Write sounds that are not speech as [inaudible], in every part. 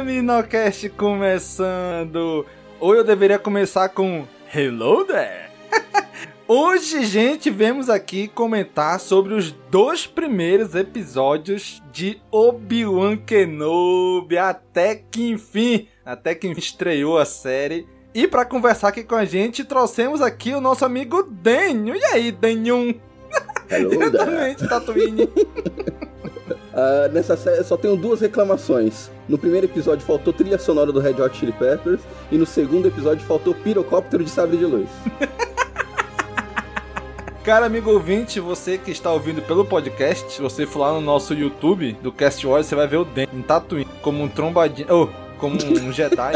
CaminoCast começando! Ou eu deveria começar com Hello there! [laughs] Hoje, gente, vemos aqui comentar sobre os dois primeiros episódios de Obi-Wan Kenobi. Até que enfim, até que estreou a série. E para conversar aqui com a gente, trouxemos aqui o nosso amigo Denho. E aí, Denhum? Hello Diretamente, Tatooine. [laughs] Ah, nessa série só tenho duas reclamações. No primeiro episódio faltou trilha sonora do Red Hot Chili Peppers e no segundo episódio faltou pirocóptero de sabre de luz. [laughs] Cara, amigo ouvinte, você que está ouvindo pelo podcast, se você for lá no nosso YouTube do Cast Wars, você vai ver o Den em Tatooine como um trombadinho, oh, como um [laughs] Jedi.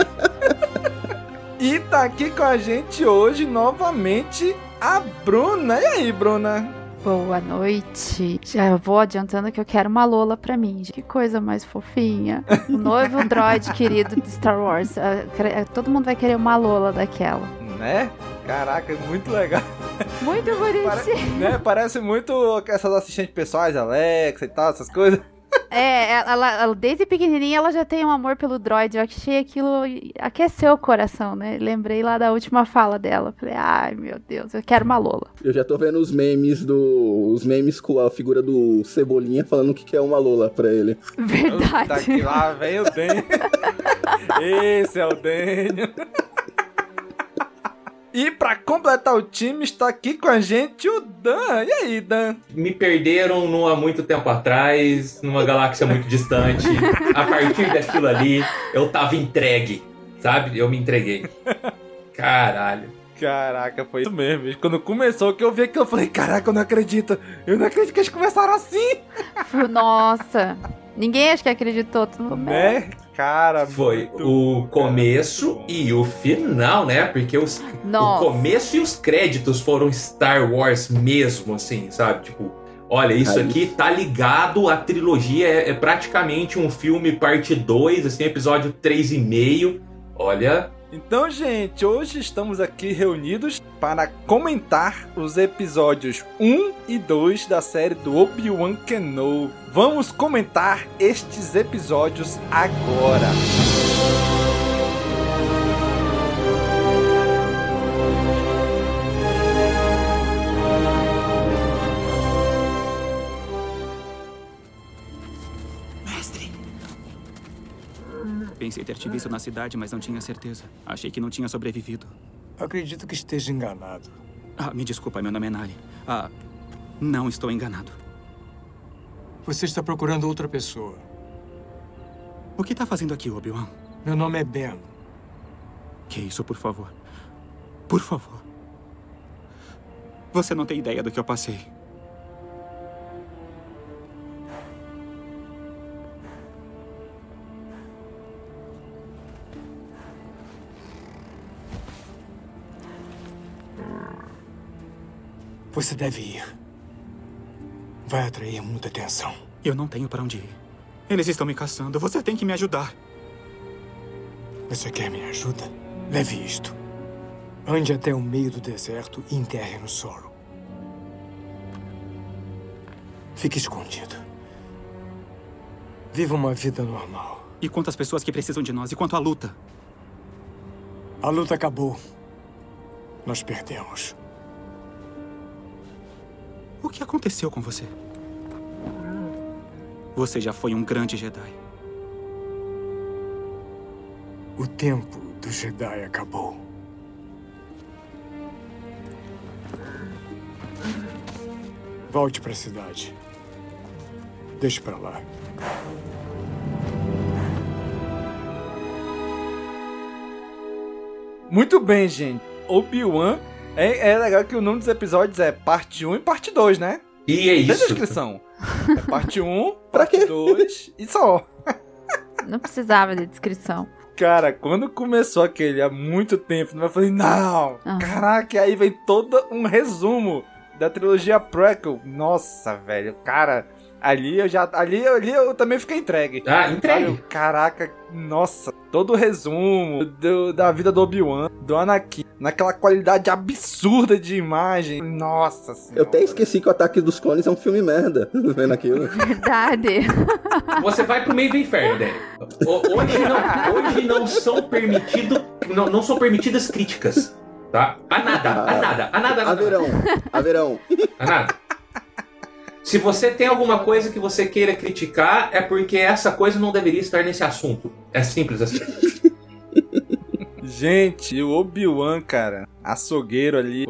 e tá aqui com a gente hoje novamente a Bruna. E aí, Bruna? Boa noite. Já vou adiantando que eu quero uma Lola pra mim. Que coisa mais fofinha. O novo [laughs] droid querido de Star Wars. Ah, cre- Todo mundo vai querer uma Lola daquela. Né? Caraca, muito legal. Muito bonitinho. Né? Parece muito essas assistentes pessoais, Alexa e tal, essas coisas. É, ela, ela- desde pequenininha ela já tem um amor pelo droid. Eu achei aquilo aqueceu o coração, né? Lembrei lá da última fala dela. Falei, ai meu Deus, eu quero uma Lola. Eu já tô vendo os memes do. os memes com a figura do Cebolinha falando que quer uma Lola pra ele. Verdade. Tá aqui lá, vem o Denho. [laughs] Esse é o Denho. E pra completar o time, está aqui com a gente o Dan. E aí, Dan? Me perderam num há muito tempo atrás, numa galáxia muito distante. A partir daquilo ali, eu tava entregue, sabe? Eu me entreguei. Caralho. Caraca, foi isso mesmo. Quando começou, que eu vi aquilo, eu falei, caraca, eu não acredito. Eu não acredito que eles começaram assim. Nossa. Ninguém acho que acreditou. Mundo, Né? Cara, Foi o começo e o final, né? Porque os, o começo e os créditos foram Star Wars mesmo, assim, sabe? Tipo, olha, isso Aí. aqui tá ligado à trilogia, é, é praticamente um filme parte 2, assim, episódio 3,5. Olha, Então, gente, hoje estamos aqui reunidos para comentar os episódios 1 e 2 da série do Obi-Wan Kenobi. Vamos comentar estes episódios agora. Mestre. Pensei ter te visto na cidade, mas não tinha certeza. Achei que não tinha sobrevivido. Acredito que esteja enganado. Ah, me desculpa, meu nome é Nari. Ah, não estou enganado. Você está procurando outra pessoa. O que está fazendo aqui, Obi-Wan? Meu nome é Ben. Que isso, por favor. Por favor. Você não tem ideia do que eu passei. Você deve ir. Vai atrair muita atenção. Eu não tenho para onde ir. Eles estão me caçando. Você tem que me ajudar. Você quer minha ajuda? Leve isto. Ande até o meio do deserto e enterre no solo. Fique escondido. Viva uma vida normal. E quanto às pessoas que precisam de nós? E quanto à luta? A luta acabou. Nós perdemos. O que aconteceu com você? Você já foi um grande Jedi. O tempo do Jedi acabou. Volte para a cidade. Deixe para lá. Muito bem, gente. Obi-Wan. É, é legal que o nome dos episódios é parte 1 e parte 2, né? E é Tem isso. descrição. É parte [laughs] 1, parte 2 e só. Não precisava de descrição. Cara, quando começou aquele há muito tempo, eu falei, não, Ah. caraca, aí vem todo um resumo da trilogia prequel. Nossa, velho, cara, ali eu já, ali, ali eu também fiquei entregue. Ah, entregue. Caraca, nossa, todo o resumo do- da vida do Obi-Wan, do Anakin, naquela qualidade absurda de imagem. Nossa senhora. Eu até esqueci que o Ataque dos Clones é um filme merda, [laughs] vendo aquilo. Verdade. [laughs] Você vai pro meio do inferno, Dani. Ho- Hoje não, hoje não são permitido, não, não são permitidas críticas, tá? A nada, a nada, a nada, a nada. Haverão, haverão. A nada. Se você tem alguma coisa que você queira criticar, é porque essa coisa não deveria estar nesse assunto. É simples assim. Gente, o Obi-Wan, cara, açougueiro ali.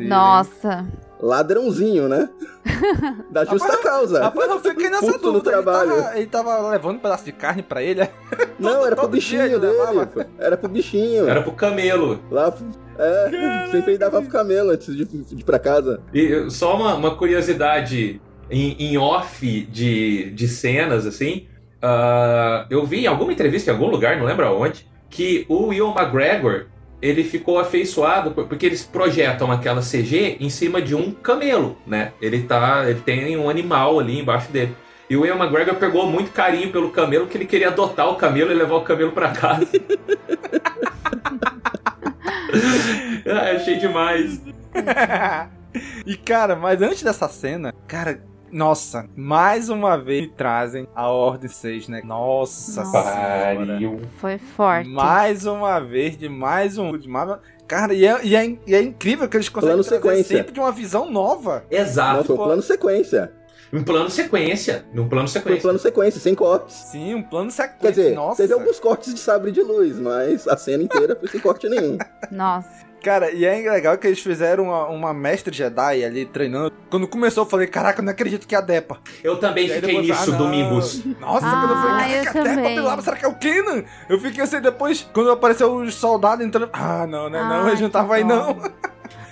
Nossa. Ladrãozinho, né? [laughs] Da justa causa. Rapaz, eu fiquei nessa Puto no dúvida. Ele tava, ele tava levando um pedaço de carne pra ele. [laughs] Não, era pro todo bichinho dele. levava. Era pro bichinho. Era pro camelo. Lá, é, sempre ele dava pro camelo antes de, de ir pra casa. E só uma, uma curiosidade em, em off de, de cenas, assim. ah, eu vi em alguma entrevista, em algum lugar, não lembro aonde, que o Will McGregor ele ficou afeiçoado por- porque eles projetam aquela CG em cima de um camelo, né? Ele tá, ele tem um animal ali embaixo dele. E o Will McGregor pegou muito carinho pelo camelo, que ele queria adotar o camelo e levar o camelo pra casa. [laughs] ah, achei demais. [laughs] e cara, mas antes dessa cena, cara, nossa, mais uma vez trazem a Ordem 6, né? Nossa, Nossa. senhora. Pariu. Foi forte. Mais uma vez, de mais um. De mais... Cara, e é, e, é, e é incrível que eles conseguem Plano sequência. sempre de uma visão nova. Exato. Não, foi um plano sequência. Um plano sequência. Num plano Foi um sequência. plano sequência, sem cortes. Sim, um plano sequência. Quer dizer, nossa. teve alguns cortes de sabre de luz, mas a cena inteira foi sem corte nenhum. [laughs] Nossa. Cara, e é legal que eles fizeram uma, uma mestre Jedi ali treinando. Quando começou, eu falei, caraca, eu não acredito que é a Depa. Eu também aí fiquei depois, nisso, ah, não. Domingos. Nossa, Ah, quando eu falei, eu caraca, a Depa. Bilaba, será que é o Kenan? Eu fiquei assim, depois, quando apareceu os soldados entrando. Ah, não, né? Não, Ai, eles não estavam aí, que não.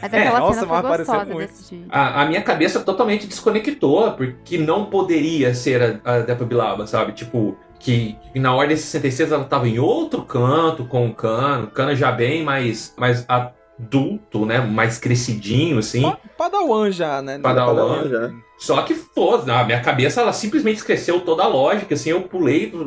Mas É, aquela nossa, cena apareceu muito. A, a minha cabeça totalmente desconectou, porque não poderia ser a, a Depa Bilaba, sabe? Tipo, que, na Ordem 66 ela tava em outro canto com o Cano. O Cano já bem mais, mais adulto, né? Mais crescidinho, assim. Pa- Padawan já, né? Padawan. Padawan já. Só que, pô, na minha cabeça ela simplesmente esqueceu toda a lógica, assim, eu pulei do,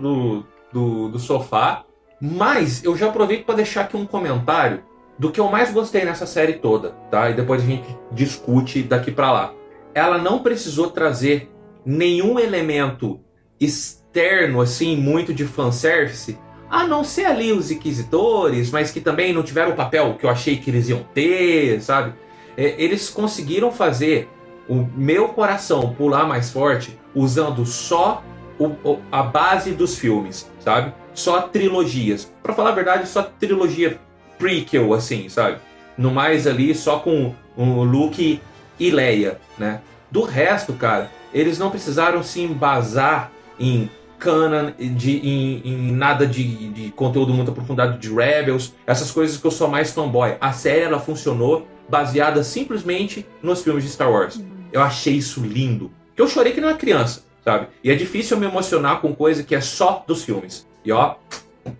do, do, sofá. Mas eu já aproveito para deixar aqui um comentário do que eu mais gostei nessa série toda, tá? E depois a gente discute daqui pra lá. Ela não precisou trazer nenhum elemento externo, assim, muito de fanservice, a não ser ali os inquisidores, mas que também não tiveram o papel que eu achei que eles iam ter, sabe? É, eles conseguiram fazer o meu coração pular mais forte usando só o- o- a base dos filmes, sabe? Só trilogias. Pra falar a verdade, só trilogia prequel, assim, sabe? No mais ali, só com o Luke e Leia, né? Do resto, cara, eles não precisaram se embasar em canon, de, em, em nada de, de conteúdo muito aprofundado de Rebels, essas coisas que eu sou mais fanboy. A série, ela funcionou baseada simplesmente nos filmes de Star Wars. Eu achei isso lindo. Que eu chorei que não é criança, sabe? E é difícil eu me emocionar com coisa que é só dos filmes. E ó,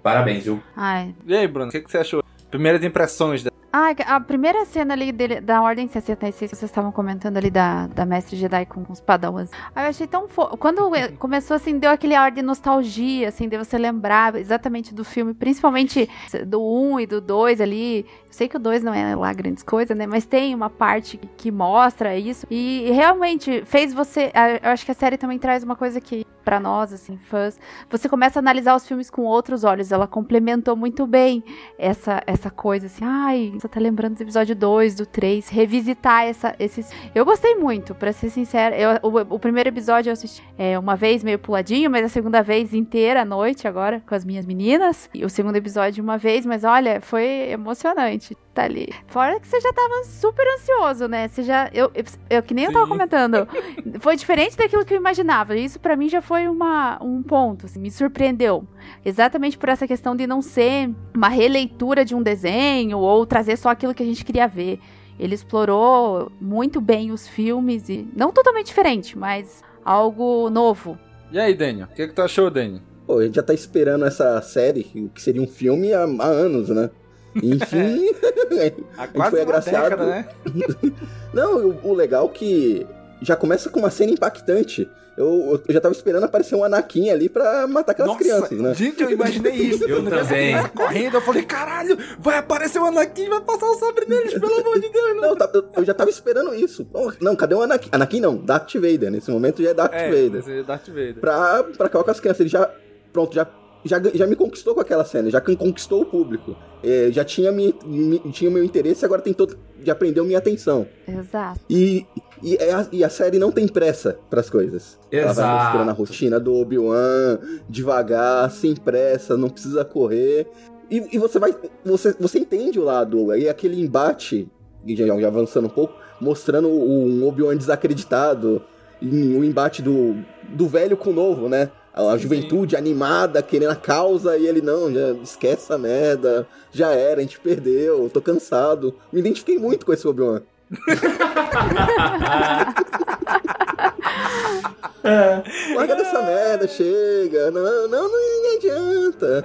parabéns, viu? Ai, E aí, Bruno, o que, que você achou? Primeiras impressões. Da... Ah, a primeira cena ali dele, da Ordem 66, que vocês estavam comentando ali da, da Mestre Jedi com, com os padawans. Ah, eu achei tão fofo. Quando [laughs] começou assim, deu aquele ar de nostalgia, assim, de você lembrar exatamente do filme, principalmente do 1 e do 2 ali. Eu sei que o 2 não é lá grandes coisas, né? Mas tem uma parte que, que mostra isso. E realmente fez você. Eu acho que a série também traz uma coisa que, para nós, assim, fãs, você começa a analisar os filmes com outros olhos. Ela complementou muito bem essa, essa coisa, assim, ai, você tá lembrando do episódio 2, do 3, revisitar essa, esses. Eu gostei muito, para ser sincera. Eu, o, o, primeiro episódio eu assisti é, uma vez meio puladinho, mas a segunda vez inteira à noite agora, com as minhas meninas. E o segundo episódio uma vez, mas olha, foi emocionante tá ali. Fora que você já tava super ansioso, né? Você já. Eu, eu, eu que nem Sim. eu tava comentando. [laughs] Foi diferente daquilo que eu imaginava. Isso para mim já foi uma, um ponto. Assim, me surpreendeu. Exatamente por essa questão de não ser uma releitura de um desenho ou trazer só aquilo que a gente queria ver. Ele explorou muito bem os filmes e. Não totalmente diferente, mas algo novo. E aí, Daniel? O que, que tu achou, Daniel? Pô, a gente já tá esperando essa série, que seria um filme, há, há anos, né? Enfim, [laughs] Há quase foi agraciado. Década, né? [laughs] Não, o, o legal é que já começa com uma cena impactante. Eu, eu, já tava esperando aparecer um Anakin ali pra matar aquelas Nossa, crianças, né? Gente, eu imaginei [laughs] isso. eu também. correndo, eu falei, caralho, vai aparecer o um Anakin vai passar o sabre neles, pelo amor de Deus. Não, tá, eu, eu, já tava esperando isso. Não, cadê o Anakin? Anakin não, Darth Vader. Nesse momento já é Darth é, Vader. É Darth Vader. Pra, pra acabar com as crianças. Ele já, pronto, já já, já me conquistou com aquela cena, já conquistou o público. É, já tinha, me, me, tinha meu interesse, agora tem todo. Já prendeu minha atenção. Exato. E, e, é a, e a série não tem pressa pras coisas. Exato. Ela vai mostrando a rotina do Obi-Wan, devagar, sem pressa, não precisa correr. E, e, você vai. Você, você entende o lado, aí aquele embate, já, já avançando um pouco, mostrando um Obi-Wan desacreditado, o embate do, do velho com o novo, né? A juventude animada, querendo a causa, e ele, não, já esquece essa merda, já era, a gente perdeu, tô cansado. Me identifiquei muito com esse Obi-Wan. [laughs] Larga dessa merda, chega. Não, não, não, adianta.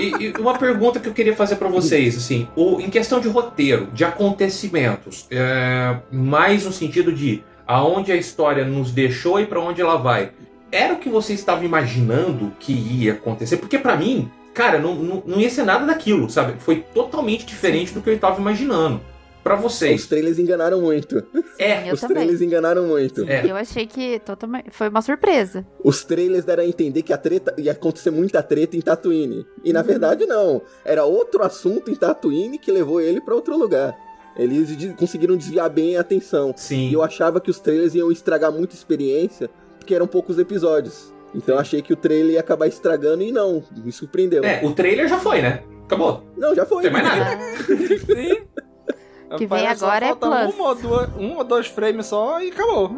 E, e, uma pergunta que eu queria fazer para vocês, assim, o, em questão de roteiro, de acontecimentos, é, mais no sentido de aonde a história nos deixou e para onde ela vai era o que você estava imaginando que ia acontecer? Porque para mim, cara, não, não, não, ia ser nada daquilo, sabe? Foi totalmente diferente do que eu estava imaginando. Para vocês. Os trailers enganaram muito. É, eu os também. trailers enganaram muito. É. Eu achei que totalmente foi uma surpresa. Os trailers deram a entender que a treta ia acontecer muita treta em Tatooine. E na uhum. verdade não. Era outro assunto em Tatooine que levou ele para outro lugar. Eles conseguiram desviar bem a atenção. Sim. E eu achava que os trailers iam estragar muita experiência porque eram poucos episódios. Então eu achei que o trailer ia acabar estragando e não, me surpreendeu. É, o trailer já foi, né? Acabou. Não, já foi. Não tem mais nada. [laughs] Sim. que vem agora é plus. Um ou, dois, um ou dois frames só e acabou.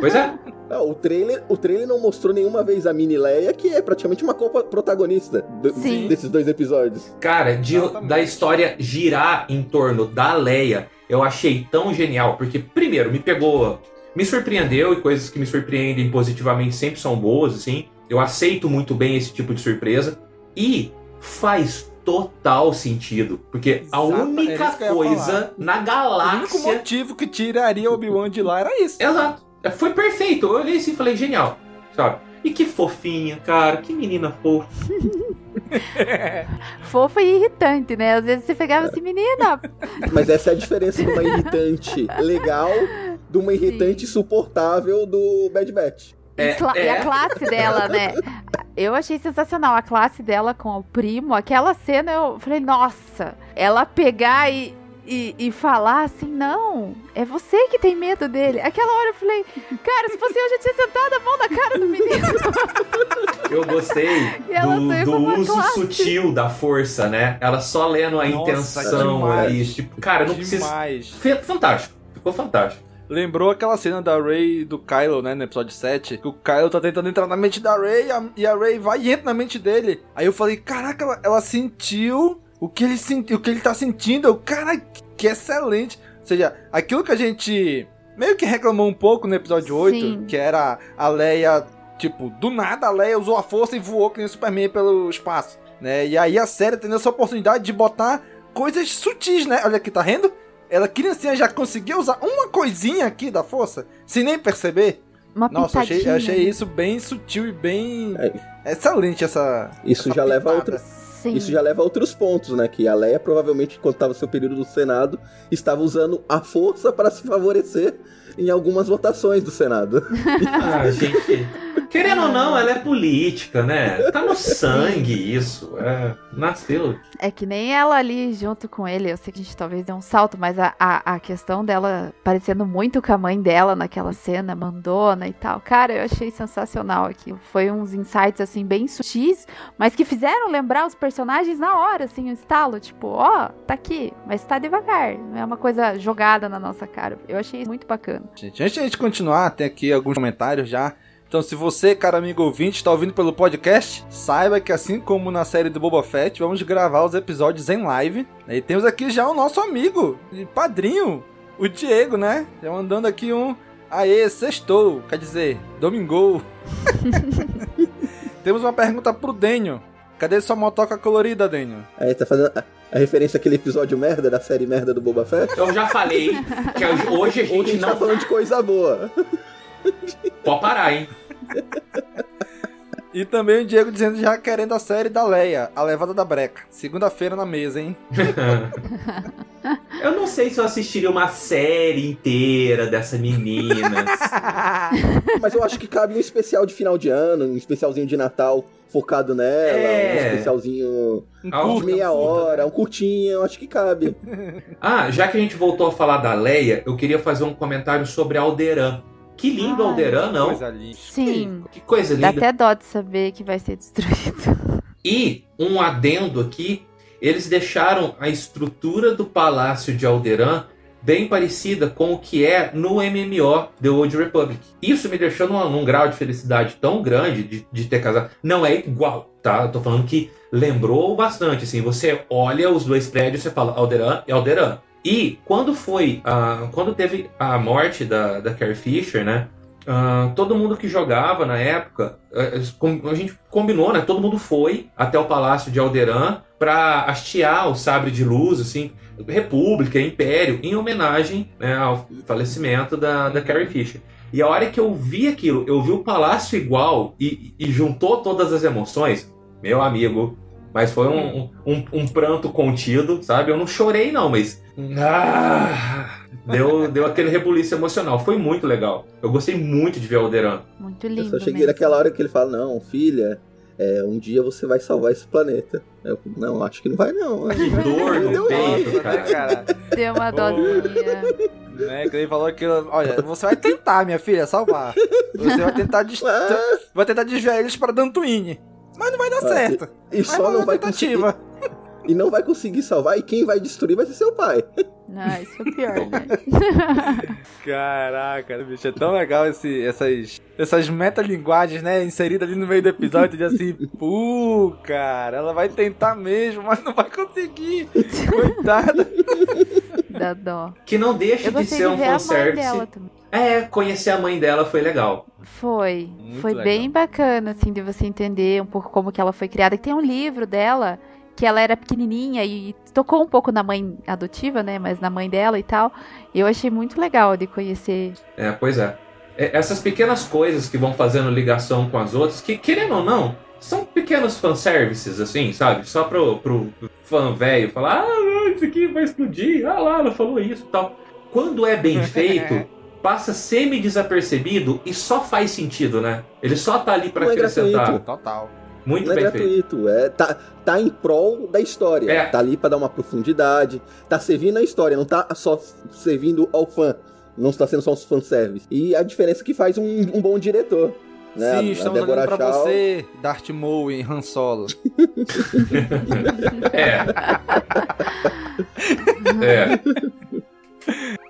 Pois é. Não, o, trailer, o trailer não mostrou nenhuma vez a mini Leia, que é praticamente uma copa protagonista do, desses dois episódios. Cara, de, da história girar em torno da Leia, eu achei tão genial, porque, primeiro, me pegou me surpreendeu e coisas que me surpreendem positivamente sempre são boas, assim. Eu aceito muito bem esse tipo de surpresa e faz total sentido, porque Exato, a única coisa na galáxia, o único motivo que tiraria Obi-Wan de lá era isso. Exato. Foi perfeito. Eu olhei assim e falei genial, sabe? E que fofinha, cara, que menina fofa. [laughs] Fofa e irritante, né? Às vezes você pegava assim, menina. Mas essa é a diferença de uma irritante legal de uma irritante Sim. suportável do Bad Batch. É, é. E a classe dela, né? Eu achei sensacional a classe dela com o primo. Aquela cena eu falei, nossa, ela pegar e, e, e, falar assim, não, é você que tem medo dele. Aquela hora eu falei, cara, se fosse eu, já tinha sentado a mão na cara do menino. [laughs] Eu gostei do, do uso classe. sutil da força, né? Ela só lendo a Nossa, intenção demais. ali. Tipo, cara, não demais. precisa. Fantástico, ficou fantástico. Lembrou aquela cena da Ray e do Kylo, né, no episódio 7, que o Kylo tá tentando entrar na mente da Ray e a Ray vai e entra na mente dele. Aí eu falei, caraca, ela, ela sentiu o que ele sentiu, o que ele tá sentindo. Eu, cara, que excelente. Ou seja, aquilo que a gente meio que reclamou um pouco no episódio 8, Sim. que era a Leia, tipo, do nada a Leia usou a força e voou que nem o Superman pelo espaço, né? E aí a série tendo essa oportunidade de botar coisas sutis, né? Olha aqui, tá vendo? Ela, criancinha, já conseguiu usar uma coisinha aqui da força, sem nem perceber. Uma Nossa, achei, achei isso bem sutil e bem excelente essa. Isso essa já leva a outra. Isso já leva a outros pontos, né? Que a Leia provavelmente, quando estava seu período do Senado, estava usando a força para se favorecer em algumas votações do Senado. [laughs] Ah, gente. Querendo ou não, ela é política, né? Tá no sangue isso. É, nasceu. É que nem ela ali junto com ele. Eu sei que a gente talvez dê um salto, mas a, a, a questão dela parecendo muito com a mãe dela naquela cena, mandona e tal. Cara, eu achei sensacional aqui. Foi uns insights, assim, bem sutis, mas que fizeram lembrar os personagens na hora, assim, o estalo. Tipo, ó, tá aqui, mas tá devagar. Não é uma coisa jogada na nossa cara. Eu achei isso muito bacana. Gente, antes de a gente continuar, tem aqui alguns comentários já. Então, se você, cara amigo ouvinte, está ouvindo pelo podcast, saiba que assim como na série do Boba Fett, vamos gravar os episódios em live. E temos aqui já o nosso amigo e padrinho, o Diego, né? Já mandando aqui um Aê, sextou, quer dizer, domingou. [laughs] temos uma pergunta pro Denio. Cadê sua motoca colorida, Denio? Aí tá fazendo a, a referência àquele episódio merda da série merda do Boba Fett? Eu já falei que hoje a gente Hoje a gente não. tá falando de coisa boa. Pode parar, hein? E também o Diego dizendo já querendo a série da Leia, a levada da breca. Segunda-feira na mesa, hein? [laughs] Eu não sei se eu assistiria uma série inteira dessa menina. [laughs] Mas eu acho que cabe um especial de final de ano, um especialzinho de Natal focado nela, É. um especialzinho Um de curta, meia um curta, hora, um curtinho, eu acho que cabe. Ah, já que a gente voltou a falar da Leia, eu queria fazer um comentário sobre Alderan. Que lindo Ai, Alderan, não? Coisa linda. Sim. Que coisa Dá linda. até dó de saber que vai ser destruído. E um adendo aqui, eles deixaram a estrutura do Palácio de Alderan bem parecida com o que é no MMO The Old Republic. Isso me deixou num, num grau de felicidade tão grande de, de ter casado. Não é igual, tá? Eu tô falando que lembrou bastante, assim, você olha os dois prédios e fala Alderan e Alderan. E quando foi, ah, quando teve a morte da, da Carrie Fisher, né? ah, todo mundo que jogava na época, eh, com- a gente combinou, né? Todo mundo foi até o Palácio de Alderan para hastear o sabre de luz, assim, República, Império, em homenagem né, ao falecimento da, da Carrie Fisher. E a hora que eu vi aquilo, eu vi o palácio igual e, e juntou todas as emoções, meu amigo. Mas foi um, um, um pranto contido, sabe? Eu não chorei, não, mas. Ah, deu, deu aquele rebuliço emocional. Foi muito legal. Eu gostei muito de ver Alderan. Muito Eu lindo. só cheguei mesmo. naquela hora que ele fala, não, filha, é, um dia você vai salvar esse planeta. Eu, não, acho que não vai não. Que dor no Deu peito, cara. cara? Deu uma dosinha. Né, que ele falou que, olha, você vai tentar, minha filha, salvar. Você vai tentar, des- Ah. vai tentar desviar eles pra Dantuine. Mas não vai dar Ah, certo. E Mas só não uma vai tentativa. conseguir. [laughs] E não vai conseguir salvar, e quem vai destruir vai ser seu pai. Ah, isso é pior, né? [laughs] Caraca, bicho, é tão legal esse, essas, essas metalinguagens, né, inseridas ali no meio do episódio, de assim, [laughs] pô, cara, ela vai tentar mesmo, mas não vai conseguir. Coitada. [laughs] Dá dó. Que não deixa de ser de um fanservice. É, conhecer a mãe dela foi legal. Foi. Muito foi legal. bem bacana, assim, de você entender um pouco como que ela foi criada. E tem um livro dela que ela era pequenininha e tocou um pouco na mãe adotiva, né? Mas na mãe dela e tal. Eu achei muito legal de conhecer. É, pois é. É, Essas pequenas coisas que vão fazendo ligação com as outras, que querendo ou não, são pequenos fanservices, assim, sabe? Só pro, pro fã velho falar, ah, isso aqui vai explodir, ah lá, ela falou isso e tal. Quando é bem [laughs] feito, passa semi-desapercebido e só faz sentido, né? Ele só tá ali é acrescentar. Total. Muito não é gratuito, é, tá, tá em prol da história. É. Tá ali pra dar uma profundidade, tá servindo a história, não tá só servindo ao fã. Não está sendo só um fanservice. E a diferença que faz um, um bom diretor. Né? Sim, A- a estamos olhando pra você, Darth Maul em Han Solo. [laughs] É. [laughs] é.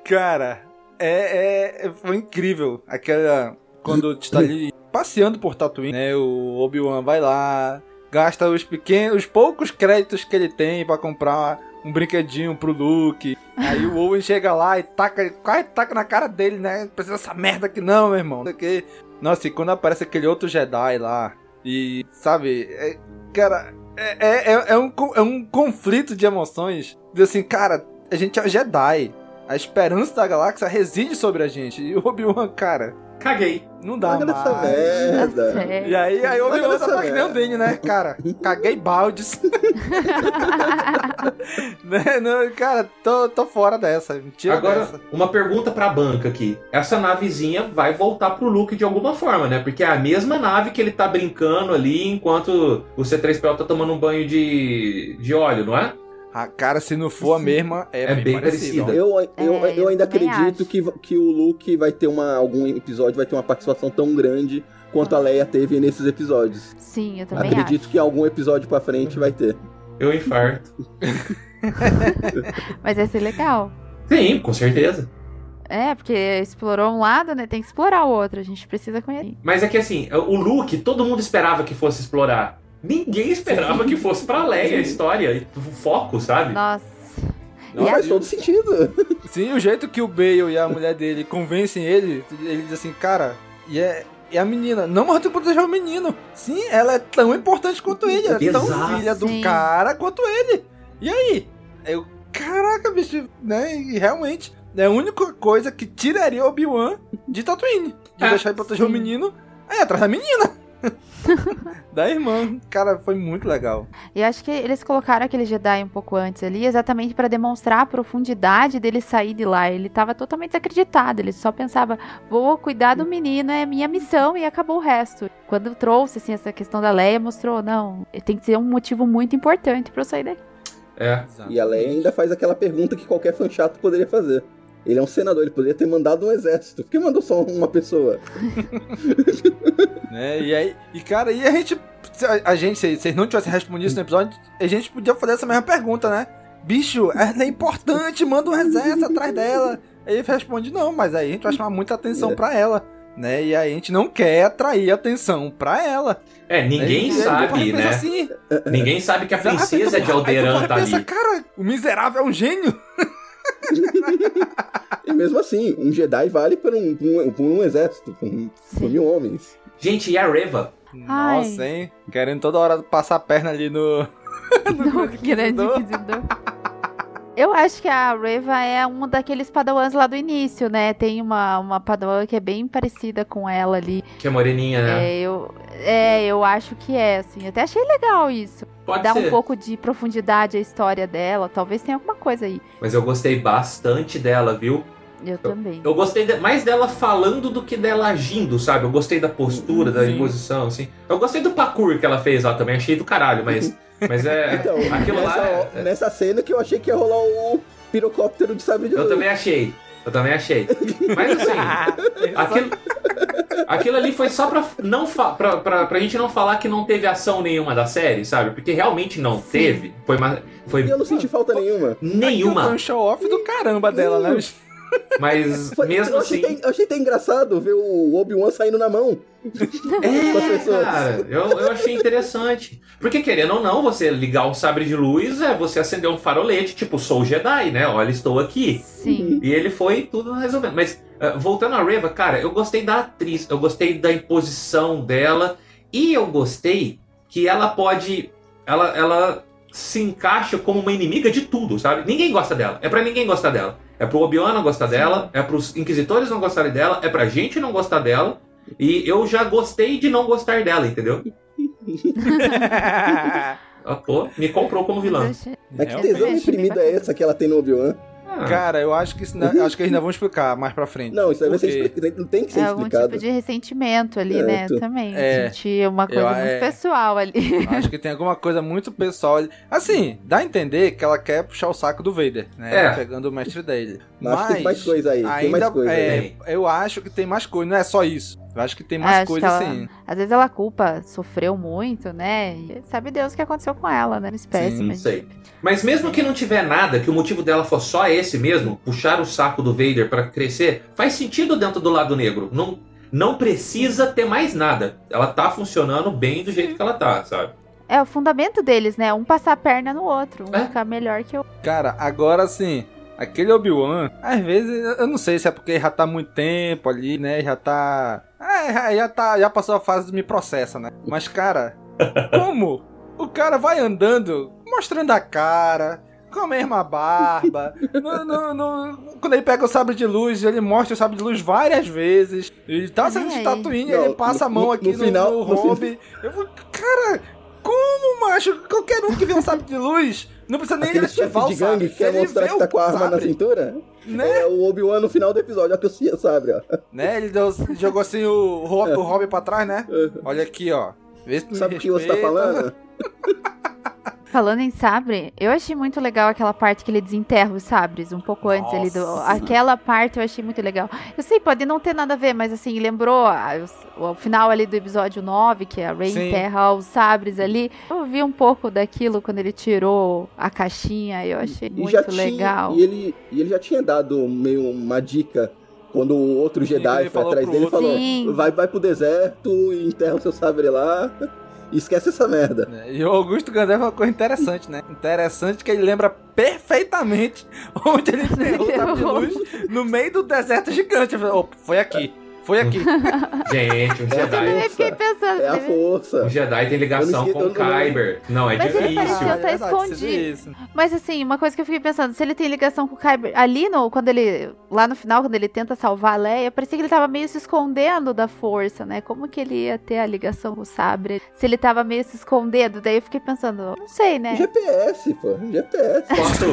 Cara, é, é- foi incrível. Aquela. Quando tu tá ali passeando por Tatooine, né? O Obi-Wan vai lá, gasta os pequenos, os poucos créditos que ele tem pra comprar um brinquedinho pro Luke. Aí o [laughs] Owen chega lá e taca, quase taca na cara dele, né? Precisa dessa merda aqui não, meu irmão. Quê. Nossa, e quando aparece aquele outro Jedi lá, e sabe, é- cara, É, é, é, um, é um conflito de emoções. De assim, cara, a gente é Jedi. A esperança da galáxia reside sobre a gente. E o Obi-Wan, cara. Caguei. Não dá Larga mais. merda. E aí, aí o Obi-Wan tá dessa que nem o merda. Dane, né? Cara, caguei baldes. [laughs] né? Não, cara, tô, tô fora dessa. Agora, dessa. uma pergunta pra banca aqui. Essa navezinha vai voltar pro Luke de alguma forma, né? Porque é a mesma nave que ele tá brincando ali enquanto o C3PO tá tomando um banho de, de óleo, não é? Ah, cara, se não for a mesma, é, É bem, bem parecida. Eu, eu, É, eu eu ainda acredito acho. que, que o Luke vai ter uma, algum episódio, vai ter uma participação tão grande quanto a Leia teve nesses episódios. Sim, eu também Acredito que algum episódio pra frente vai ter. Eu infarto. acho. [laughs] Mas ia ser legal. Sim, com certeza. É, porque explorou um lado, né? Tem que explorar o outro. A gente precisa conhecer. Mas é que assim, o Luke, todo mundo esperava que fosse explorar. Ninguém esperava que fosse pra Leia a história, e o foco, sabe? Nossa. Não E faz todo sentido. Sim, o jeito que o Bale e a mulher dele convencem ele, ele diz assim, cara, e é. E a menina, não, mas que proteger o menino. Sim, ela é tão importante quanto ele. Ela é tão Exato. filha do Sim. cara quanto ele. E aí? Eu, caraca, bicho, né? E realmente, é a única coisa que tiraria o Obi-Wan de Tatooine. De É, deixar ele proteger o sim. menino. Aí atrás da menina. [laughs] da irmã. Cara, foi muito legal. E acho que eles colocaram aquele Jedi um pouco antes ali, exatamente pra demonstrar a profundidade dele sair de lá. Ele tava totalmente desacreditado, ele só pensava, vou cuidar do menino, é minha missão, e acabou o resto. Quando trouxe assim, essa questão da Leia, mostrou, não, tem que ser um motivo muito importante pra eu sair daqui. É. E a Leia ainda faz aquela pergunta que qualquer fã chato poderia fazer. Ele é um senador, ele poderia ter mandado um exército. Por que mandou só uma pessoa? [laughs] né? E aí, e cara, e a gente, se a, a gente, se vocês não tivessem respondido isso no episódio, a gente podia fazer essa mesma pergunta, né? Bicho, ela é importante, manda um exército atrás dela. Aí ele responde, não, mas aí a gente vai chamar muita atenção pra ela, né? E aí a gente não quer atrair atenção pra ela. É, ninguém tu sabe, né? Assim, Ninguém sabe que a princesa aí tu- de Alderan aí tu tá pode pensar, ali. cara, o miserável é um gênio. [laughs] E mesmo assim, um Jedi vale por um, por um, por um exército, por, um- por mil homens. Gente, e a Reva? Ai. Nossa, hein? Querendo toda hora passar a perna ali no... [laughs] No grande inquisidor. Eu acho que a Reva é uma daqueles padawans lá do início, né? Tem uma, uma padawan que é bem parecida com ela ali. Que é moreninha, né? É, eu, é, eu acho que é, assim. Até achei legal isso. Pode Dá ser. um pouco de profundidade à história dela. Talvez tenha alguma coisa aí. Mas eu gostei bastante dela, viu? Eu também. Eu gostei de- mais dela falando do que dela agindo, sabe? Eu gostei da postura, da Sim. imposição, assim. Eu gostei do parkour que ela fez lá também, achei do caralho, mas. [laughs] Mas é. Então, aquilo nessa, lá. é- nessa cena que eu achei que ia rolar o pirocóptero de sabre de Eu luz. também achei. Eu também achei. Mas assim, [laughs] aquilo, aquilo ali foi só pra, não fa pra, pra, pra gente não falar que não teve ação nenhuma da série, sabe? Porque realmente não teve. Foi, uma, foi E eu não senti falta nenhuma. Aquilo foi nenhuma. um show-off do caramba dela, né? bicho? Mas [laughs] Foi- mesmo eu, achei assim. até, eu achei até engraçado ver o Obi-Wan saindo na mão. [laughs] É, cara, eu, eu achei interessante. Porque querendo ou não, você ligar um sabre de luz é você acender um farolete, tipo, sou Jedi, né? Olha, estou aqui. Sim. E ele foi tudo resolvendo. Mas, eh, voltando a Reva, cara, eu gostei da atriz, eu gostei da imposição dela, e eu gostei que ela pode. Ela, ela se encaixa como uma inimiga de tudo, sabe? Ninguém gosta dela. É pra ninguém gostar dela. É pro Obi-Wan não gostar dela, é pros inquisitores não gostarem dela, é pra gente não gostar dela. E eu já gostei de não gostar dela, entendeu? [laughs] Ah, pô, me comprou como vilã. Mas que tesão bem é essa que ela tem no Obi-Wan? Ah, Cara, eu acho que isso, não- acho que eles ainda vão explicar mais pra frente. Não, isso aí vai ser Porque- explicado. Tem que ser É algum explicado. tipo de ressentimento ali, É, né? tu- Também. É. Senti uma coisa Eu- muito é. pessoal ali. Acho que tem alguma coisa muito pessoal ali. Assim, dá a entender que ela quer puxar o saco do Vader, né? É. Pegando o mestre dele. Mas acho que tem mais coisa aí. Tem ainda, mais coisa é, aí. Eu acho que tem mais coisa, não é só isso. Eu acho que tem É, mais acho coisa que ela- assim. Às vezes ela culpa, sofreu muito, né? E sabe Deus o que aconteceu com ela, né? Uma espécie, Sim, Não mas... sei. Mas mesmo que não tiver nada, que o motivo dela for só esse mesmo, puxar o saco do Vader pra crescer, faz sentido dentro do lado negro. Não, não precisa ter mais nada. Ela tá funcionando bem do jeito que ela tá, sabe? É o fundamento deles, né? Um passar a perna no outro, um É. ficar melhor que o Cara, agora assim, aquele Obi-Wan, às vezes, eu não sei se é porque já tá muito tempo ali, né? Já tá. É, já- tá. Já passou a fase do me processa, né? Mas, cara, [laughs] como O cara vai andando, mostrando a cara, com a mesma barba. no, no, no, quando ele pega o sabre de luz, ele mostra o sabre de luz várias vezes. Ele tá saindo de Tatooine, ele passa a mão aqui no, final, no hobby. Eu vou, cara, como, macho? Qualquer um que vê um sabre de luz não precisa nem Aquele ativar de o sabre. que quer Ele mostrar que tá com a arma na sabre. cintura? Né? É o Obi-Wan no final do episódio, olha que eu sabe, ó. Né? Ele deu- jogou assim o, Rob, o Robin pra trás, né? Olha aqui, ó. Vê se tu Sabe o que você tá falando? [laughs] Falando em sabre, eu achei muito legal aquela parte que ele desenterra os sabres, um pouco antes ali do. Nossa. Aquela parte eu achei muito legal. Eu sei, pode não ter nada a ver, mas assim, lembrou a- o, o final ali do episódio 9, que a Rey Sim. enterra os sabres ali. Eu vi um pouco daquilo quando ele tirou a caixinha, eu achei E muito já tinha, legal. E ele, e ele já tinha dado meio uma dica quando o outro Jedi ele foi atrás dele e falou: vai, vai pro deserto e enterra o seu sabre lá. Esquece essa merda. E o Augusto Gandalf é uma coisa interessante, né? Interessante que ele lembra perfeitamente [laughs] onde ele enterrou o de [laughs] luz no meio do deserto gigante. Falei, "Opa, foi aqui, foi aqui. [laughs] Gente, um É Jedi. Eu fiquei pensando. É a ele- força. Um Jedi tem ligação com o Kyber. Não, é Mas ele difícil. parecia- tá verdade, você escondido. Mas assim, uma coisa que eu fiquei pensando, se ele tem ligação com o Kyber, ali no, quando ele, lá no final, quando ele tenta salvar a Leia, parecia que ele tava meio se escondendo da força, né? Como que ele ia ter a ligação com o Sabre? Se ele tava meio se escondendo, daí eu fiquei pensando, não sei, né? GPS, pô. GPS. Posso,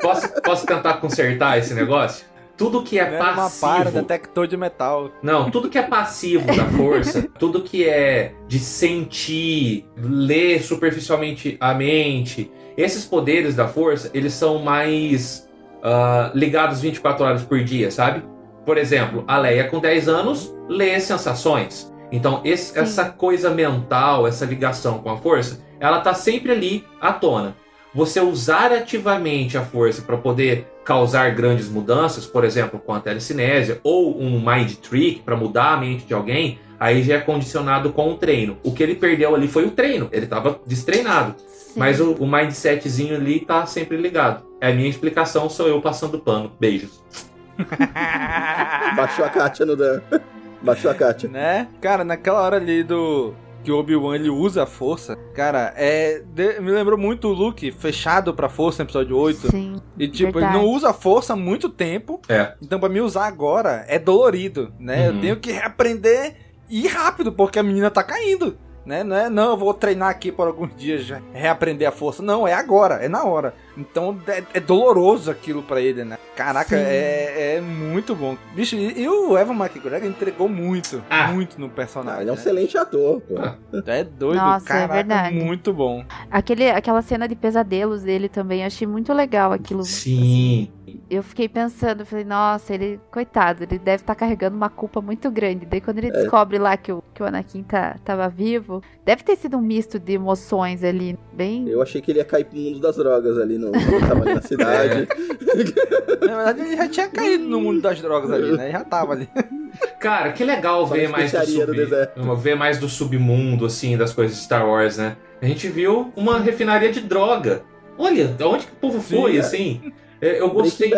posso, posso tentar consertar esse negócio? Tudo que é Era uma passivo. para, detector de metal. Não, tudo que é passivo da força, [laughs] tudo que é de sentir, ler superficialmente a mente, esses poderes da força, eles são mais ah, ligados 24 horas por dia, sabe? Por exemplo, a Leia com 10 anos lê sensações. Então, esse- essa coisa mental, essa ligação com a força, ela tá sempre ali à tona. Você usar ativamente a força para poder causar grandes mudanças, por exemplo, com a telecinésia, ou um mind trick para mudar a mente de alguém, aí já é condicionado com o treino. O que ele perdeu ali foi o treino, ele estava destreinado. Sim. Mas o, o mindsetzinho ali tá sempre ligado. É a minha explicação, sou eu passando pano. Beijos. [laughs] Baixou a Kátia no Dan. Baixou a Kátia. né? Cara, naquela hora ali do que o Obi-Wan ele usa a força, cara, é de- me lembrou muito o Luke fechado pra força no episódio 8. Sim. E tipo, verdade. ele não usa a força há muito tempo. É. Então pra mim usar agora é dolorido, né? Uhum. Eu tenho que reaprender e ir rápido, porque a menina tá caindo. Né? Não é, não, eu vou treinar aqui por alguns dias, já reaprender a força. Não, é agora, é na hora. Então é, é doloroso aquilo pra ele, né? Caraca, é, é muito bom. Bicho, e, e o Evan McGregor entregou muito, Ah. muito no Ah, personagem. ele é um né? excelente ator, pô. Ah. É doido, Nossa, é caraca, verdade. muito bom. Aquele, aquela cena de pesadelos dele também, achei muito legal aquilo. Sim. Eu fiquei pensando, falei, nossa, ele, coitado, ele deve estar carregando uma culpa muito grande. Daí quando ele descobre lá que o, que o Anakin tá, tava vivo, deve ter sido um misto de emoções ali, bem... Eu achei que ele ia cair pro mundo das drogas ali no. Tava ali na [laughs] cidade. Na verdade, ele já tinha caído no mundo das drogas ali, né? Ele já tava ali. Cara, que legal Só ver na mais do, do sub, deserto. ver mais do submundo, assim, das coisas de Star Wars, né? A gente viu uma refinaria de droga. Olha, de onde que o povo foi, Sim, é. assim? É, Eu gostei,